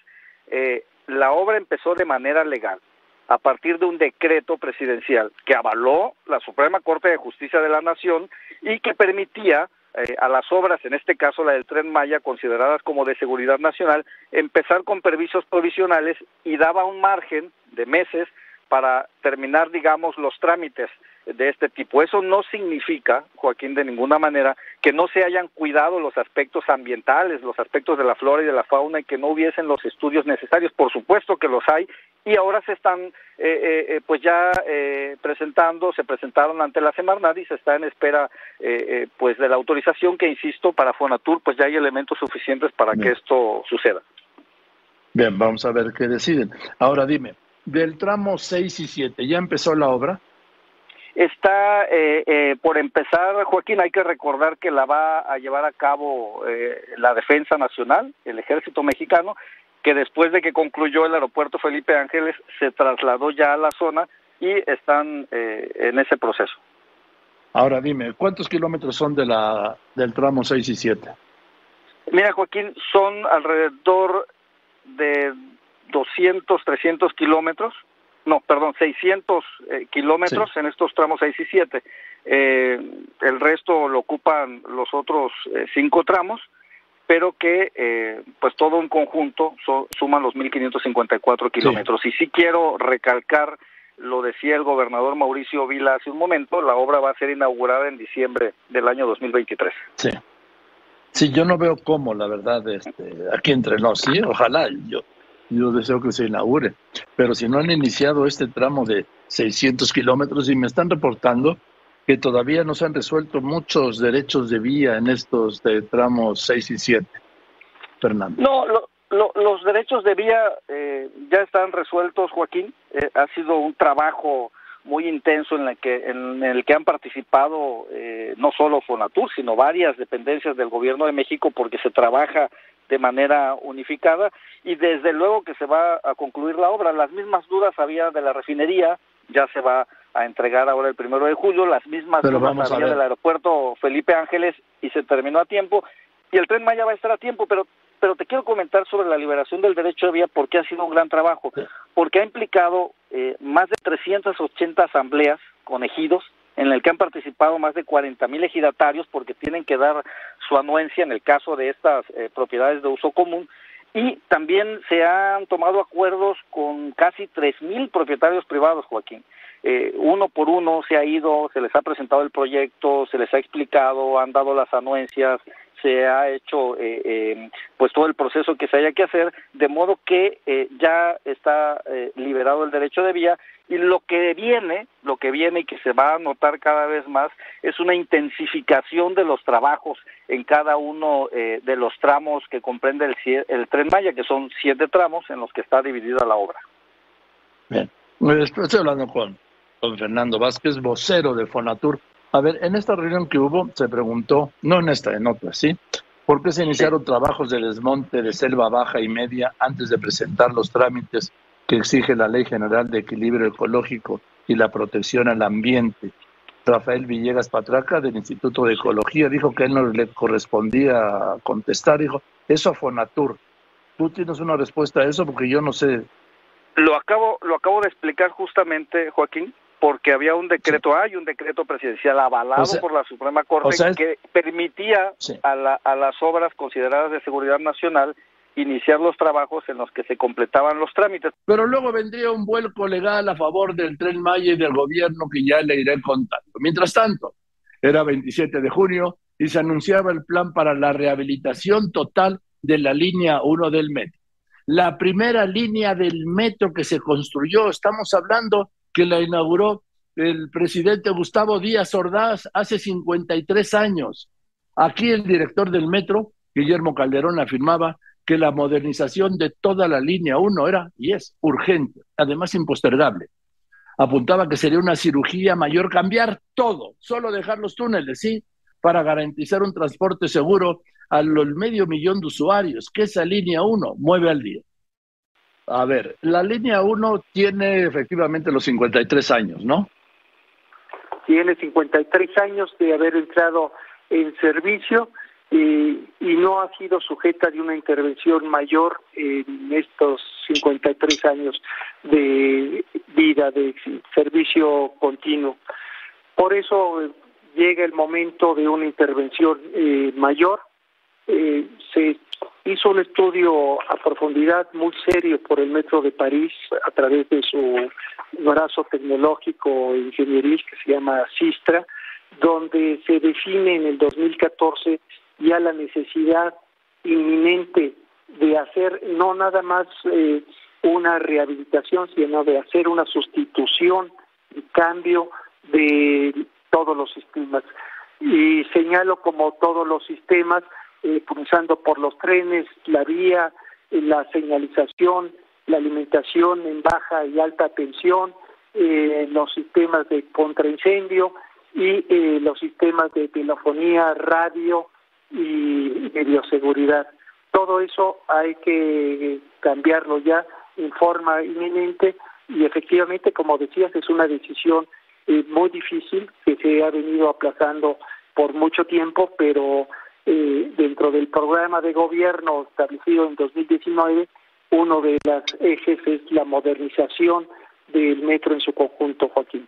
Eh, la obra empezó de manera legal a partir de un decreto presidencial que avaló la Suprema Corte de Justicia de la Nación y que permitía eh, a las obras, en este caso la del tren Maya, consideradas como de seguridad nacional, empezar con permisos provisionales y daba un margen de meses para terminar, digamos, los trámites de este tipo. Eso no significa, Joaquín, de ninguna manera, que no se hayan cuidado los aspectos ambientales, los aspectos de la flora y de la fauna y que no hubiesen los estudios necesarios. Por supuesto que los hay y ahora se están, eh, eh, eh pues ya eh, presentando, se presentaron ante la Semarnat y se está en espera, pues de la autorización que, insisto, para Fonatur, pues ya hay elementos suficientes para que esto suceda. Bien, vamos a ver qué deciden. Ahora dime, del tramo 6 y 7, ¿ya empezó la obra? Está eh, eh, por empezar, Joaquín, hay que recordar que la va a llevar a cabo eh, la Defensa Nacional, el Ejército Mexicano, que después de que concluyó el aeropuerto Felipe Ángeles se trasladó ya a la zona y están en ese proceso. Ahora dime, ¿cuántos kilómetros son de la, del tramo 6 y 7? Mira, Joaquín, son alrededor de 200, 300 kilómetros no, perdón, 600 eh, kilómetros en estos tramos 6 y 7. Eh, el resto lo ocupan los otros eh, cinco tramos, pero que eh, pues todo en conjunto suman los 1.554 kilómetros. Y sí quiero recalcar, lo decía el gobernador Mauricio Vila hace un momento, la obra va a ser inaugurada en diciembre del año 2023. Sí. Sí, yo no veo cómo, la verdad, este, aquí entre nos, sí, ojalá, yo yo deseo que se inaugure. Pero si no han iniciado este tramo de 600 kilómetros y me están reportando que todavía no se han resuelto muchos derechos de vía en estos de tramos 6 y 7. Fernando. No, los derechos de vía eh, ya están resueltos, Joaquín. Eh, ha sido un trabajo muy intenso en el que, en el que han participado eh, no solo Fonatur, sino varias dependencias del gobierno de México porque se trabaja de manera unificada y desde luego que se va a concluir la obra. Las mismas dudas había de la refinería, ya se va a entregar ahora el primero de julio, las mismas dudas había del aeropuerto Felipe Ángeles y se terminó a tiempo y el tren Maya va a estar a tiempo, pero pero te quiero comentar sobre la liberación del derecho de vía porque ha sido un gran trabajo, porque ha implicado eh, más de 380 asambleas con ejidos, en el que han participado más de 40 mil ejidatarios porque tienen que dar su anuencia en el caso de estas eh, propiedades de uso común y también se han tomado acuerdos con casi tres mil propietarios privados, Joaquín. eh, uno por uno se ha ido, se les ha presentado el proyecto, se les ha explicado, han dado las anuencias, se ha hecho eh, eh, pues todo el proceso que se haya que hacer, de modo que ya está liberado el derecho de vía y lo que viene, lo que viene y que se va a notar cada vez más es una intensificación de los trabajos en cada uno de los tramos que comprende el, el tren Maya, que son siete tramos en los que está dividida la obra. Bien, estoy hablando con Fernando Vázquez, vocero de Fonatur. A ver, en esta reunión que hubo se preguntó, no en esta, en otra, ¿sí? ¿Por qué se iniciaron trabajos de desmonte de selva baja y media antes de presentar los trámites que exige la Ley General de Equilibrio Ecológico y la Protección al Ambiente? Rafael Villegas Patraca del Instituto de Ecología dijo que él no le correspondía contestar, dijo, eso a Fonatur. ¿Tú tienes una respuesta a eso? Porque yo no sé. Lo acabo, lo acabo de explicar justamente, Joaquín porque había un decreto, hay un decreto presidencial avalado por la Suprema Corte que permitía a, a las obras consideradas de seguridad nacional iniciar los trabajos en los que se completaban los trámites. Pero luego vendría un vuelco legal a favor del tren Maya y del gobierno que ya le iré contando. Mientras tanto, era 27 de junio y se anunciaba el plan para la rehabilitación total de la línea 1 del metro. La primera línea del metro que se construyó, estamos hablando que la inauguró el presidente Gustavo Díaz Ordaz hace 53 años. Aquí el director del metro, Guillermo Calderón, afirmaba que la modernización de toda la línea 1 era y es urgente, además impostergable. Apuntaba que sería una cirugía mayor cambiar todo, solo dejar los túneles, sí, para garantizar un transporte seguro al medio millón de usuarios que esa línea 1 mueve al día. A ver, la línea 1 tiene efectivamente los 53 años, ¿no? Tiene 53 años de haber entrado en servicio y no ha sido sujeta de una intervención mayor en estos 53 años de vida, de servicio continuo. Por eso eh, llega el momento de una intervención eh, mayor. Eh, se hizo un estudio a profundidad muy serio por el Metro de París a través de su brazo tecnológico ingenieril que se llama Sistra, donde se define en el 2014 ya la necesidad inminente de hacer no nada más eh, una rehabilitación, sino de hacer una sustitución y cambio de todos los sistemas. Y señalo como todos los sistemas eh, por los trenes, la vía, eh, la señalización, la alimentación en baja y alta tensión, eh, los sistemas de contraincendio y eh, los sistemas de telefonía, radio y, y bioseguridad. Todo eso hay que cambiarlo ya en forma inminente y efectivamente, como decías, es una decisión muy difícil que se ha venido aplazando por mucho tiempo, pero eh, dentro del programa de gobierno establecido en 2019, uno de los ejes es la modernización del metro en su conjunto, Joaquín.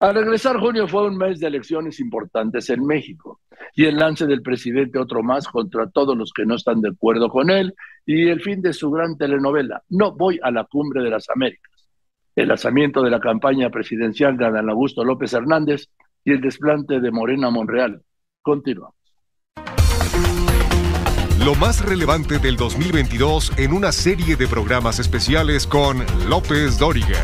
Al regresar junio fue un mes de elecciones importantes en México y el lance del presidente otro más contra todos los que no están de acuerdo con él y el fin de su gran telenovela, No voy a la cumbre de las Américas, el lanzamiento de la campaña presidencial de Adán Augusto López Hernández y el desplante de Morena Monreal. Continuamos. Lo más relevante del 2022 en una serie de programas especiales con López Dóriga.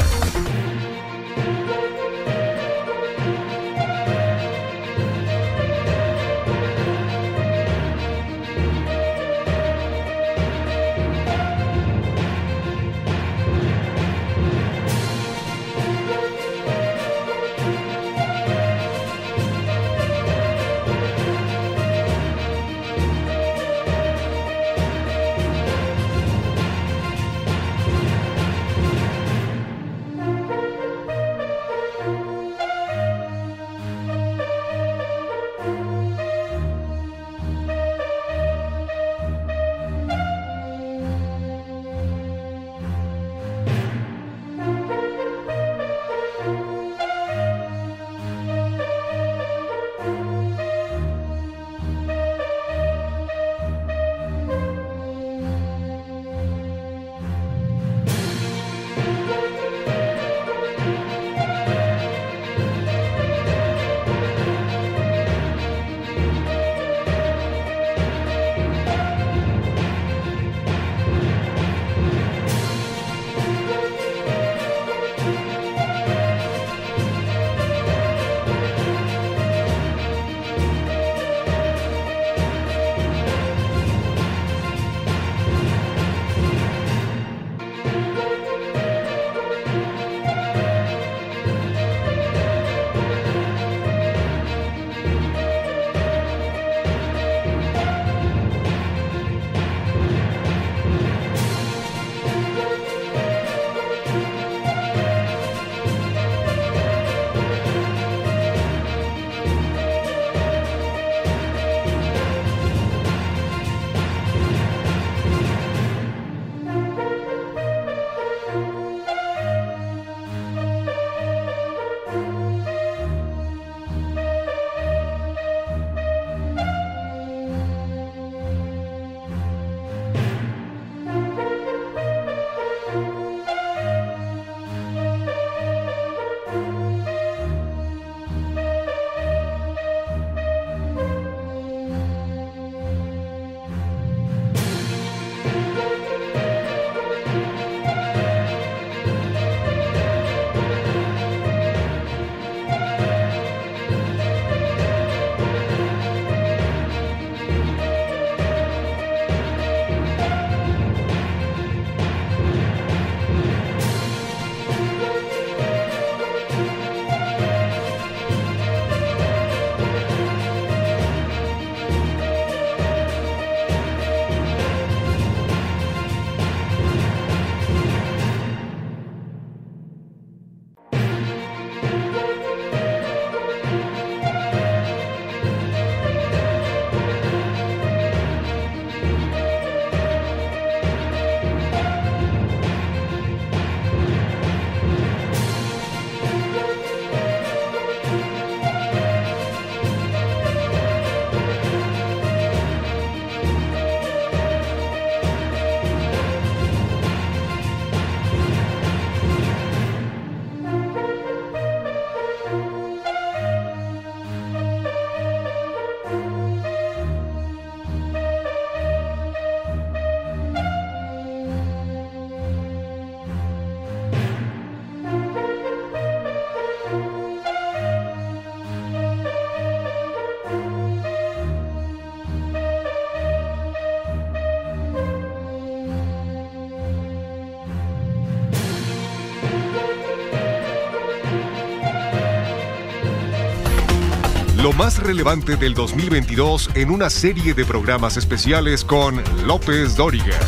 Más relevante del 2022 en una serie de programas especiales con López Dóriga.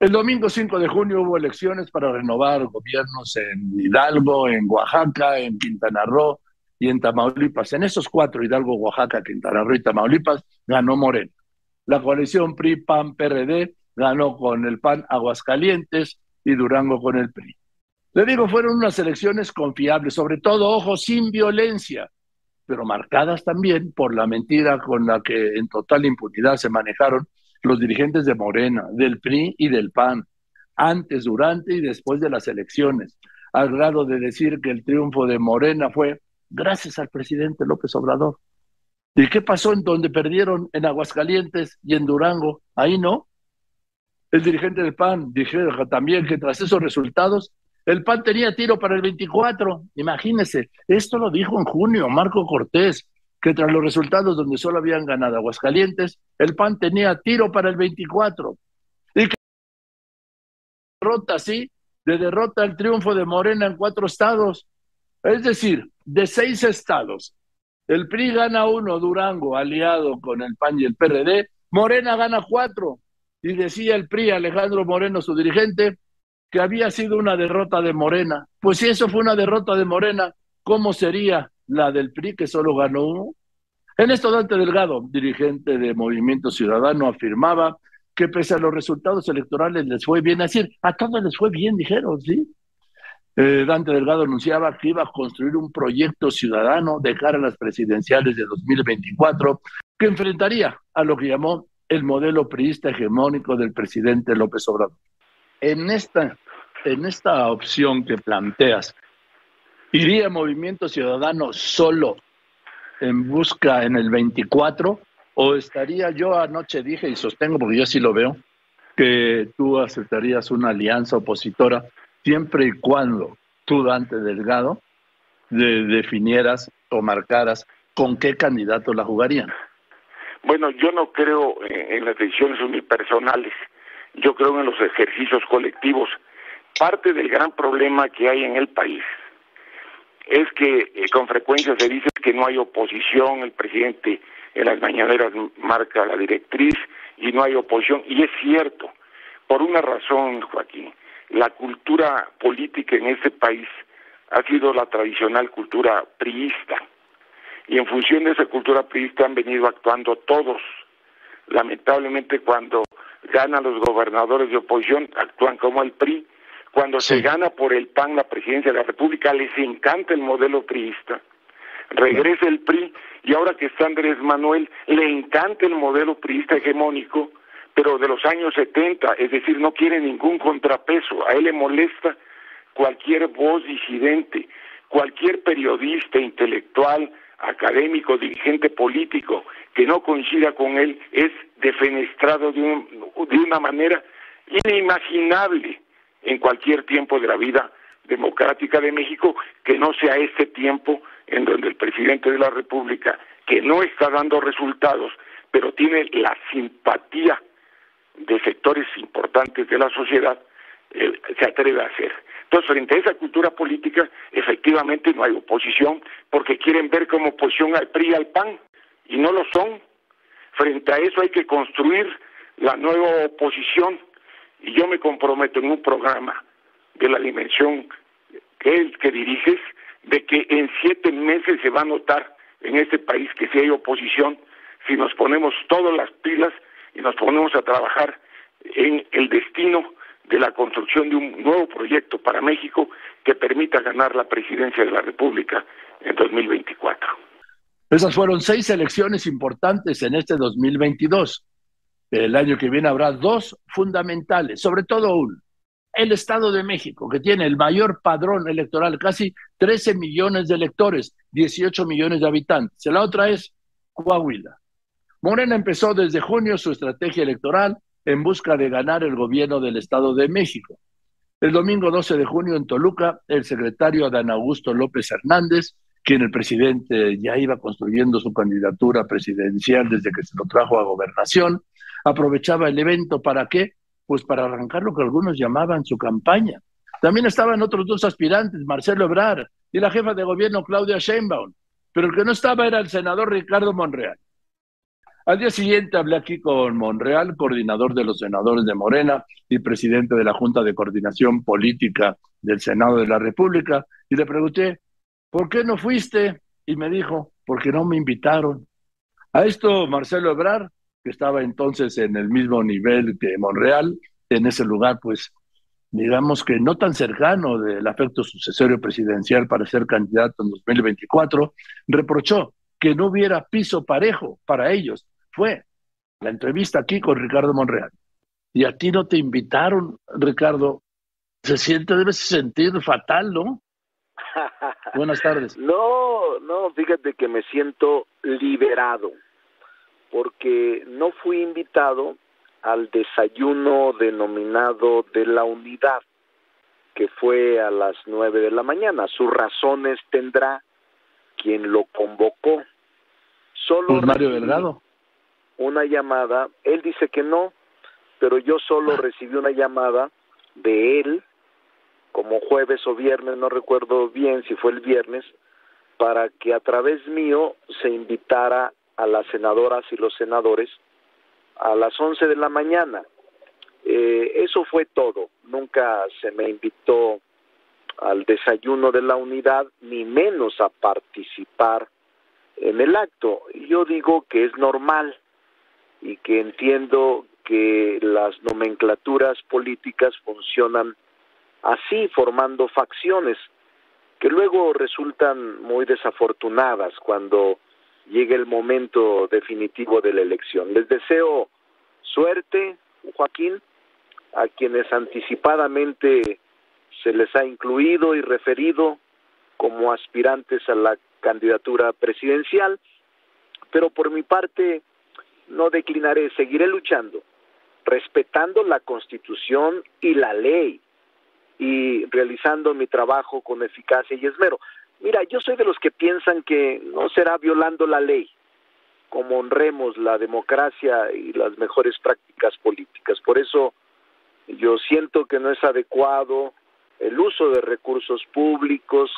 El domingo 5 de junio hubo elecciones para renovar gobiernos en Hidalgo, en Oaxaca, en Quintana Roo y en Tamaulipas. En esos cuatro, Hidalgo, Oaxaca, Quintana Roo y Tamaulipas, ganó Moreno. La coalición PRI-PAN-PRD ganó con el PAN Aguascalientes y Durango con el PRI. Le digo, fueron unas elecciones confiables, sobre todo, ojo, sin violencia, pero marcadas también por la mentira con la que en total impunidad se manejaron los dirigentes de Morena, del PRI y del PAN, antes, durante y después de las elecciones, al grado de decir que el triunfo de Morena fue gracias al presidente López Obrador. ¿Y qué pasó en donde perdieron en Aguascalientes y en Durango? Ahí no. El dirigente del PAN dijo también que tras esos resultados el PAN tenía tiro para el 24. Imagínense, esto lo dijo en junio Marco Cortés, que tras los resultados donde solo habían ganado Aguascalientes, el PAN tenía tiro para el 24. Y que derrota, sí, de derrota el triunfo de Morena en cuatro estados. Es decir, de seis estados, el PRI gana uno, Durango, aliado con el PAN y el PRD, Morena gana cuatro. Y decía el PRI, Alejandro Moreno, su dirigente, que había sido una derrota de Morena. Pues si eso fue una derrota de Morena, ¿cómo sería la del PRI que solo ganó uno? En esto Dante Delgado, dirigente de Movimiento Ciudadano, afirmaba que pese a los resultados electorales les fue bien, decir, a todos les fue bien, dijeron, ¿sí? Eh, Dante Delgado anunciaba que iba a construir un proyecto ciudadano de a las presidenciales de 2024 que enfrentaría a lo que llamó el modelo priista hegemónico del presidente López Obrador. En esta en esta opción que planteas, ¿iría Movimiento Ciudadano solo en busca en el 24? ¿O estaría yo anoche dije y sostengo, porque yo sí lo veo, que tú aceptarías una alianza opositora siempre y cuando tú, Dante Delgado, definieras o marcaras con qué candidato la jugarían? Bueno, yo no creo en las decisiones unipersonales, yo creo en los ejercicios colectivos parte del gran problema que hay en el país es que eh, con frecuencia se dice que no hay oposición, el presidente en las mañaneras marca la directriz y no hay oposición, y es cierto, por una razón, Joaquín, la cultura política en este país ha sido la tradicional cultura priista, y en función de esa cultura priista han venido actuando todos. Lamentablemente cuando ganan los gobernadores de oposición, actúan como el PRI, cuando se gana por el PAN la presidencia de la República, les encanta el modelo priista. Regresa el PRI y ahora que está Andrés Manuel, le encanta el modelo priista hegemónico, pero de los años 70, es decir, no quiere ningún contrapeso. A él le molesta cualquier voz disidente, cualquier periodista, intelectual, académico, dirigente político que no coincida con él es defenestrado de, de una manera inimaginable en cualquier tiempo de la vida democrática de México que no sea este tiempo en donde el presidente de la República, que no está dando resultados, pero tiene la simpatía de sectores importantes de la sociedad, eh, se atreve a hacer. Entonces, frente a esa cultura política, efectivamente no hay oposición, porque quieren ver como oposición al PRI y al PAN, y no lo son. Frente a eso hay que construir la nueva oposición y yo me comprometo en un programa de la dimensión que, el que diriges, de que en siete meses se va a notar en este país que si hay oposición, si nos ponemos todas las pilas y nos ponemos a trabajar en el destino de la construcción de un nuevo proyecto para México que permita ganar la presidencia de la República en 2024. Esas fueron seis elecciones importantes en este 2022. El año que viene habrá dos fundamentales, sobre todo uno. El Estado de México, que tiene el mayor padrón electoral, casi 13 millones de electores, 18 millones de habitantes. La otra es Coahuila. Morena empezó desde junio su estrategia electoral en busca de ganar el gobierno del Estado de México. El domingo 12 de junio en Toluca, el secretario Adán Augusto López Hernández, quien el presidente ya iba construyendo su candidatura presidencial desde que se lo trajo a gobernación, aprovechaba el evento para qué? Pues para arrancar lo que algunos llamaban su campaña. También estaban otros dos aspirantes, Marcelo Ebrar y la jefa de gobierno Claudia Sheinbaum, pero el que no estaba era el senador Ricardo Monreal. Al día siguiente hablé aquí con Monreal, coordinador de los senadores de Morena y presidente de la Junta de Coordinación Política del Senado de la República, y le pregunté, ¿por qué no fuiste? Y me dijo, porque no me invitaron. A esto Marcelo Ebrar, que estaba entonces en el mismo nivel que Monreal, en ese lugar, pues digamos que no tan cercano del afecto sucesorio presidencial para ser candidato en 2024, reprochó que no hubiera piso parejo para ellos fue la entrevista aquí con Ricardo Monreal. Y a ti no te invitaron, Ricardo. Se siente, debes sentir fatal, ¿no? Buenas tardes. No, no, fíjate que me siento liberado, porque no fui invitado al desayuno denominado de la unidad, que fue a las nueve de la mañana. Sus razones tendrá quien lo convocó. Solo pues Mario Delgado una llamada, él dice que no, pero yo solo recibí una llamada de él, como jueves o viernes, no recuerdo bien si fue el viernes, para que a través mío se invitara a las senadoras y los senadores a las once de la mañana. Eh, eso fue todo, nunca se me invitó al desayuno de la unidad, ni menos a participar en el acto. Yo digo que es normal, y que entiendo que las nomenclaturas políticas funcionan así, formando facciones que luego resultan muy desafortunadas cuando llegue el momento definitivo de la elección. Les deseo suerte, Joaquín, a quienes anticipadamente se les ha incluido y referido como aspirantes a la candidatura presidencial, pero por mi parte no declinaré, seguiré luchando, respetando la Constitución y la ley y realizando mi trabajo con eficacia y esmero. Mira, yo soy de los que piensan que no será violando la ley como honremos la democracia y las mejores prácticas políticas. Por eso yo siento que no es adecuado el uso de recursos públicos,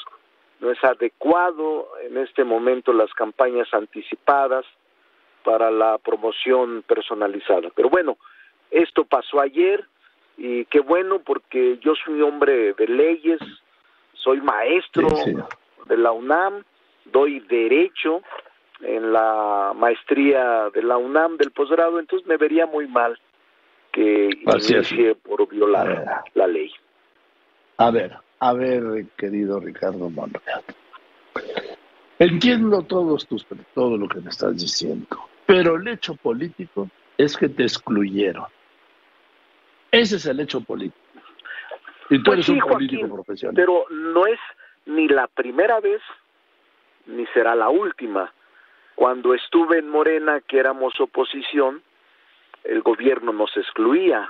no es adecuado en este momento las campañas anticipadas, para la promoción personalizada. Pero bueno, esto pasó ayer y qué bueno porque yo soy hombre de leyes, soy maestro de la UNAM, doy derecho en la maestría de la UNAM del posgrado, entonces me vería muy mal que inicie por violar la ley. A ver, a ver, querido Ricardo Monreal. Entiendo todos tus, todo lo que me estás diciendo. Pero el hecho político es que te excluyeron. Ese es el hecho político. Y tú pues eres un político profesional. Pero no es ni la primera vez ni será la última. Cuando estuve en Morena, que éramos oposición, el gobierno nos excluía.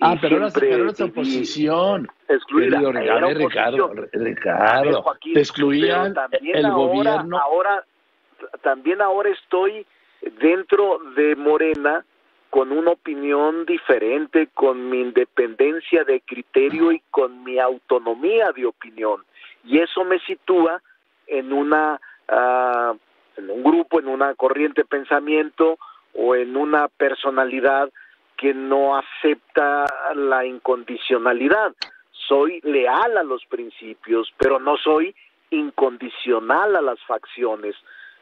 Ah, pero ahora, pero oposición. Excluida. Ricardo, Ricardo, te excluían el gobierno. Ahora, también ahora estoy dentro de Morena con una opinión diferente, con mi independencia de criterio y con mi autonomía de opinión. Y eso me sitúa en una uh, en un grupo, en una corriente de pensamiento o en una personalidad que no acepta la incondicionalidad. Soy leal a los principios, pero no soy incondicional a las facciones.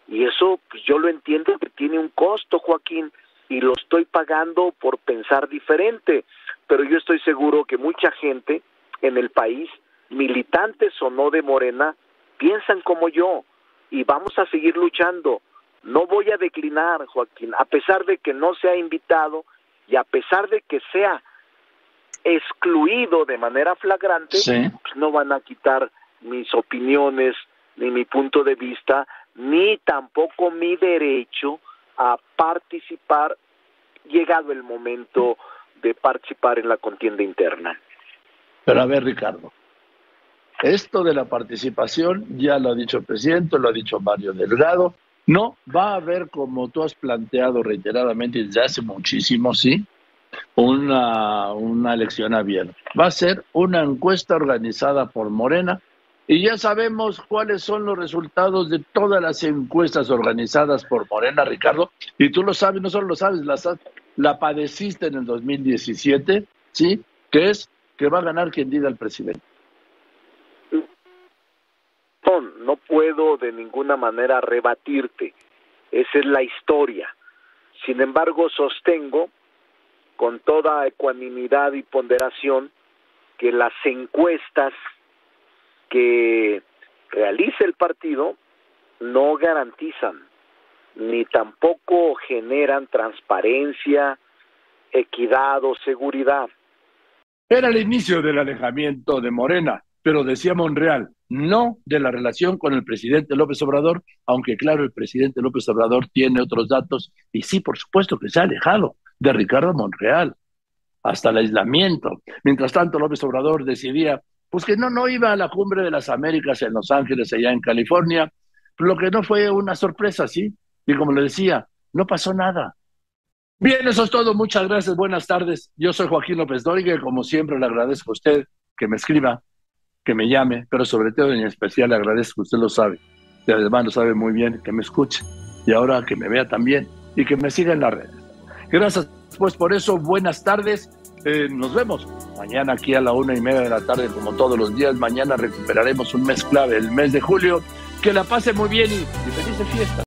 Y eso pues, yo lo entiendo que tiene un costo, Joaquín, y lo estoy pagando por pensar diferente. Pero yo estoy seguro que mucha gente en el país, militantes o no de Morena, piensan como yo y vamos a seguir luchando. No voy a declinar, Joaquín, a pesar de que no sea invitado y a pesar de que sea excluido de manera flagrante, pues no van a quitar mis opiniones ni mi punto de vista ni tampoco mi derecho a participar llegado el momento de participar en la contienda interna. Pero a ver, Ricardo, esto de la participación ya lo ha dicho el presidente, lo ha dicho Mario Delgado, no va a haber, como tú has planteado reiteradamente desde hace muchísimo, sí, una, una elección abierta. Va a ser una encuesta organizada por Morena Y ya sabemos cuáles son los resultados de todas las encuestas organizadas por Morena, Ricardo. Y tú lo sabes, no solo lo sabes, la, padeciste en el 2017, ¿sí? Que es que va a ganar quien diga el presidente. No, puedo de ninguna manera rebatirte. Esa es la historia. Sin embargo, sostengo con toda ecuanimidad y ponderación que las encuestas que realice el partido no garantizan ni tampoco generan transparencia, equidad o seguridad. Era el inicio del alejamiento de Morena, pero decía Monreal, no de la relación con el presidente López Obrador, aunque claro, el presidente López Obrador tiene otros datos y sí, por supuesto que se ha alejado de Ricardo Monreal hasta el aislamiento. Mientras tanto, López Obrador decidía pues que no, no iba a la cumbre de las Américas en Los Ángeles, allá en California, lo que no fue una sorpresa, ¿sí? Y como le decía, no pasó nada. Bien, eso es todo. Muchas gracias. Buenas tardes. Yo soy Joaquín López Dóriga y como siempre le agradezco a usted que me escriba, que me llame, pero sobre todo en especial le agradezco, usted lo sabe, y además lo sabe muy bien, que me escuche y ahora que me vea también y que me siga en las redes. Gracias pues por eso, buenas tardes eh, nos vemos mañana aquí a la una y media de la tarde, como todos los días. Mañana recuperaremos un mes clave, el mes de julio. Que la pase muy bien y, y felices fiestas.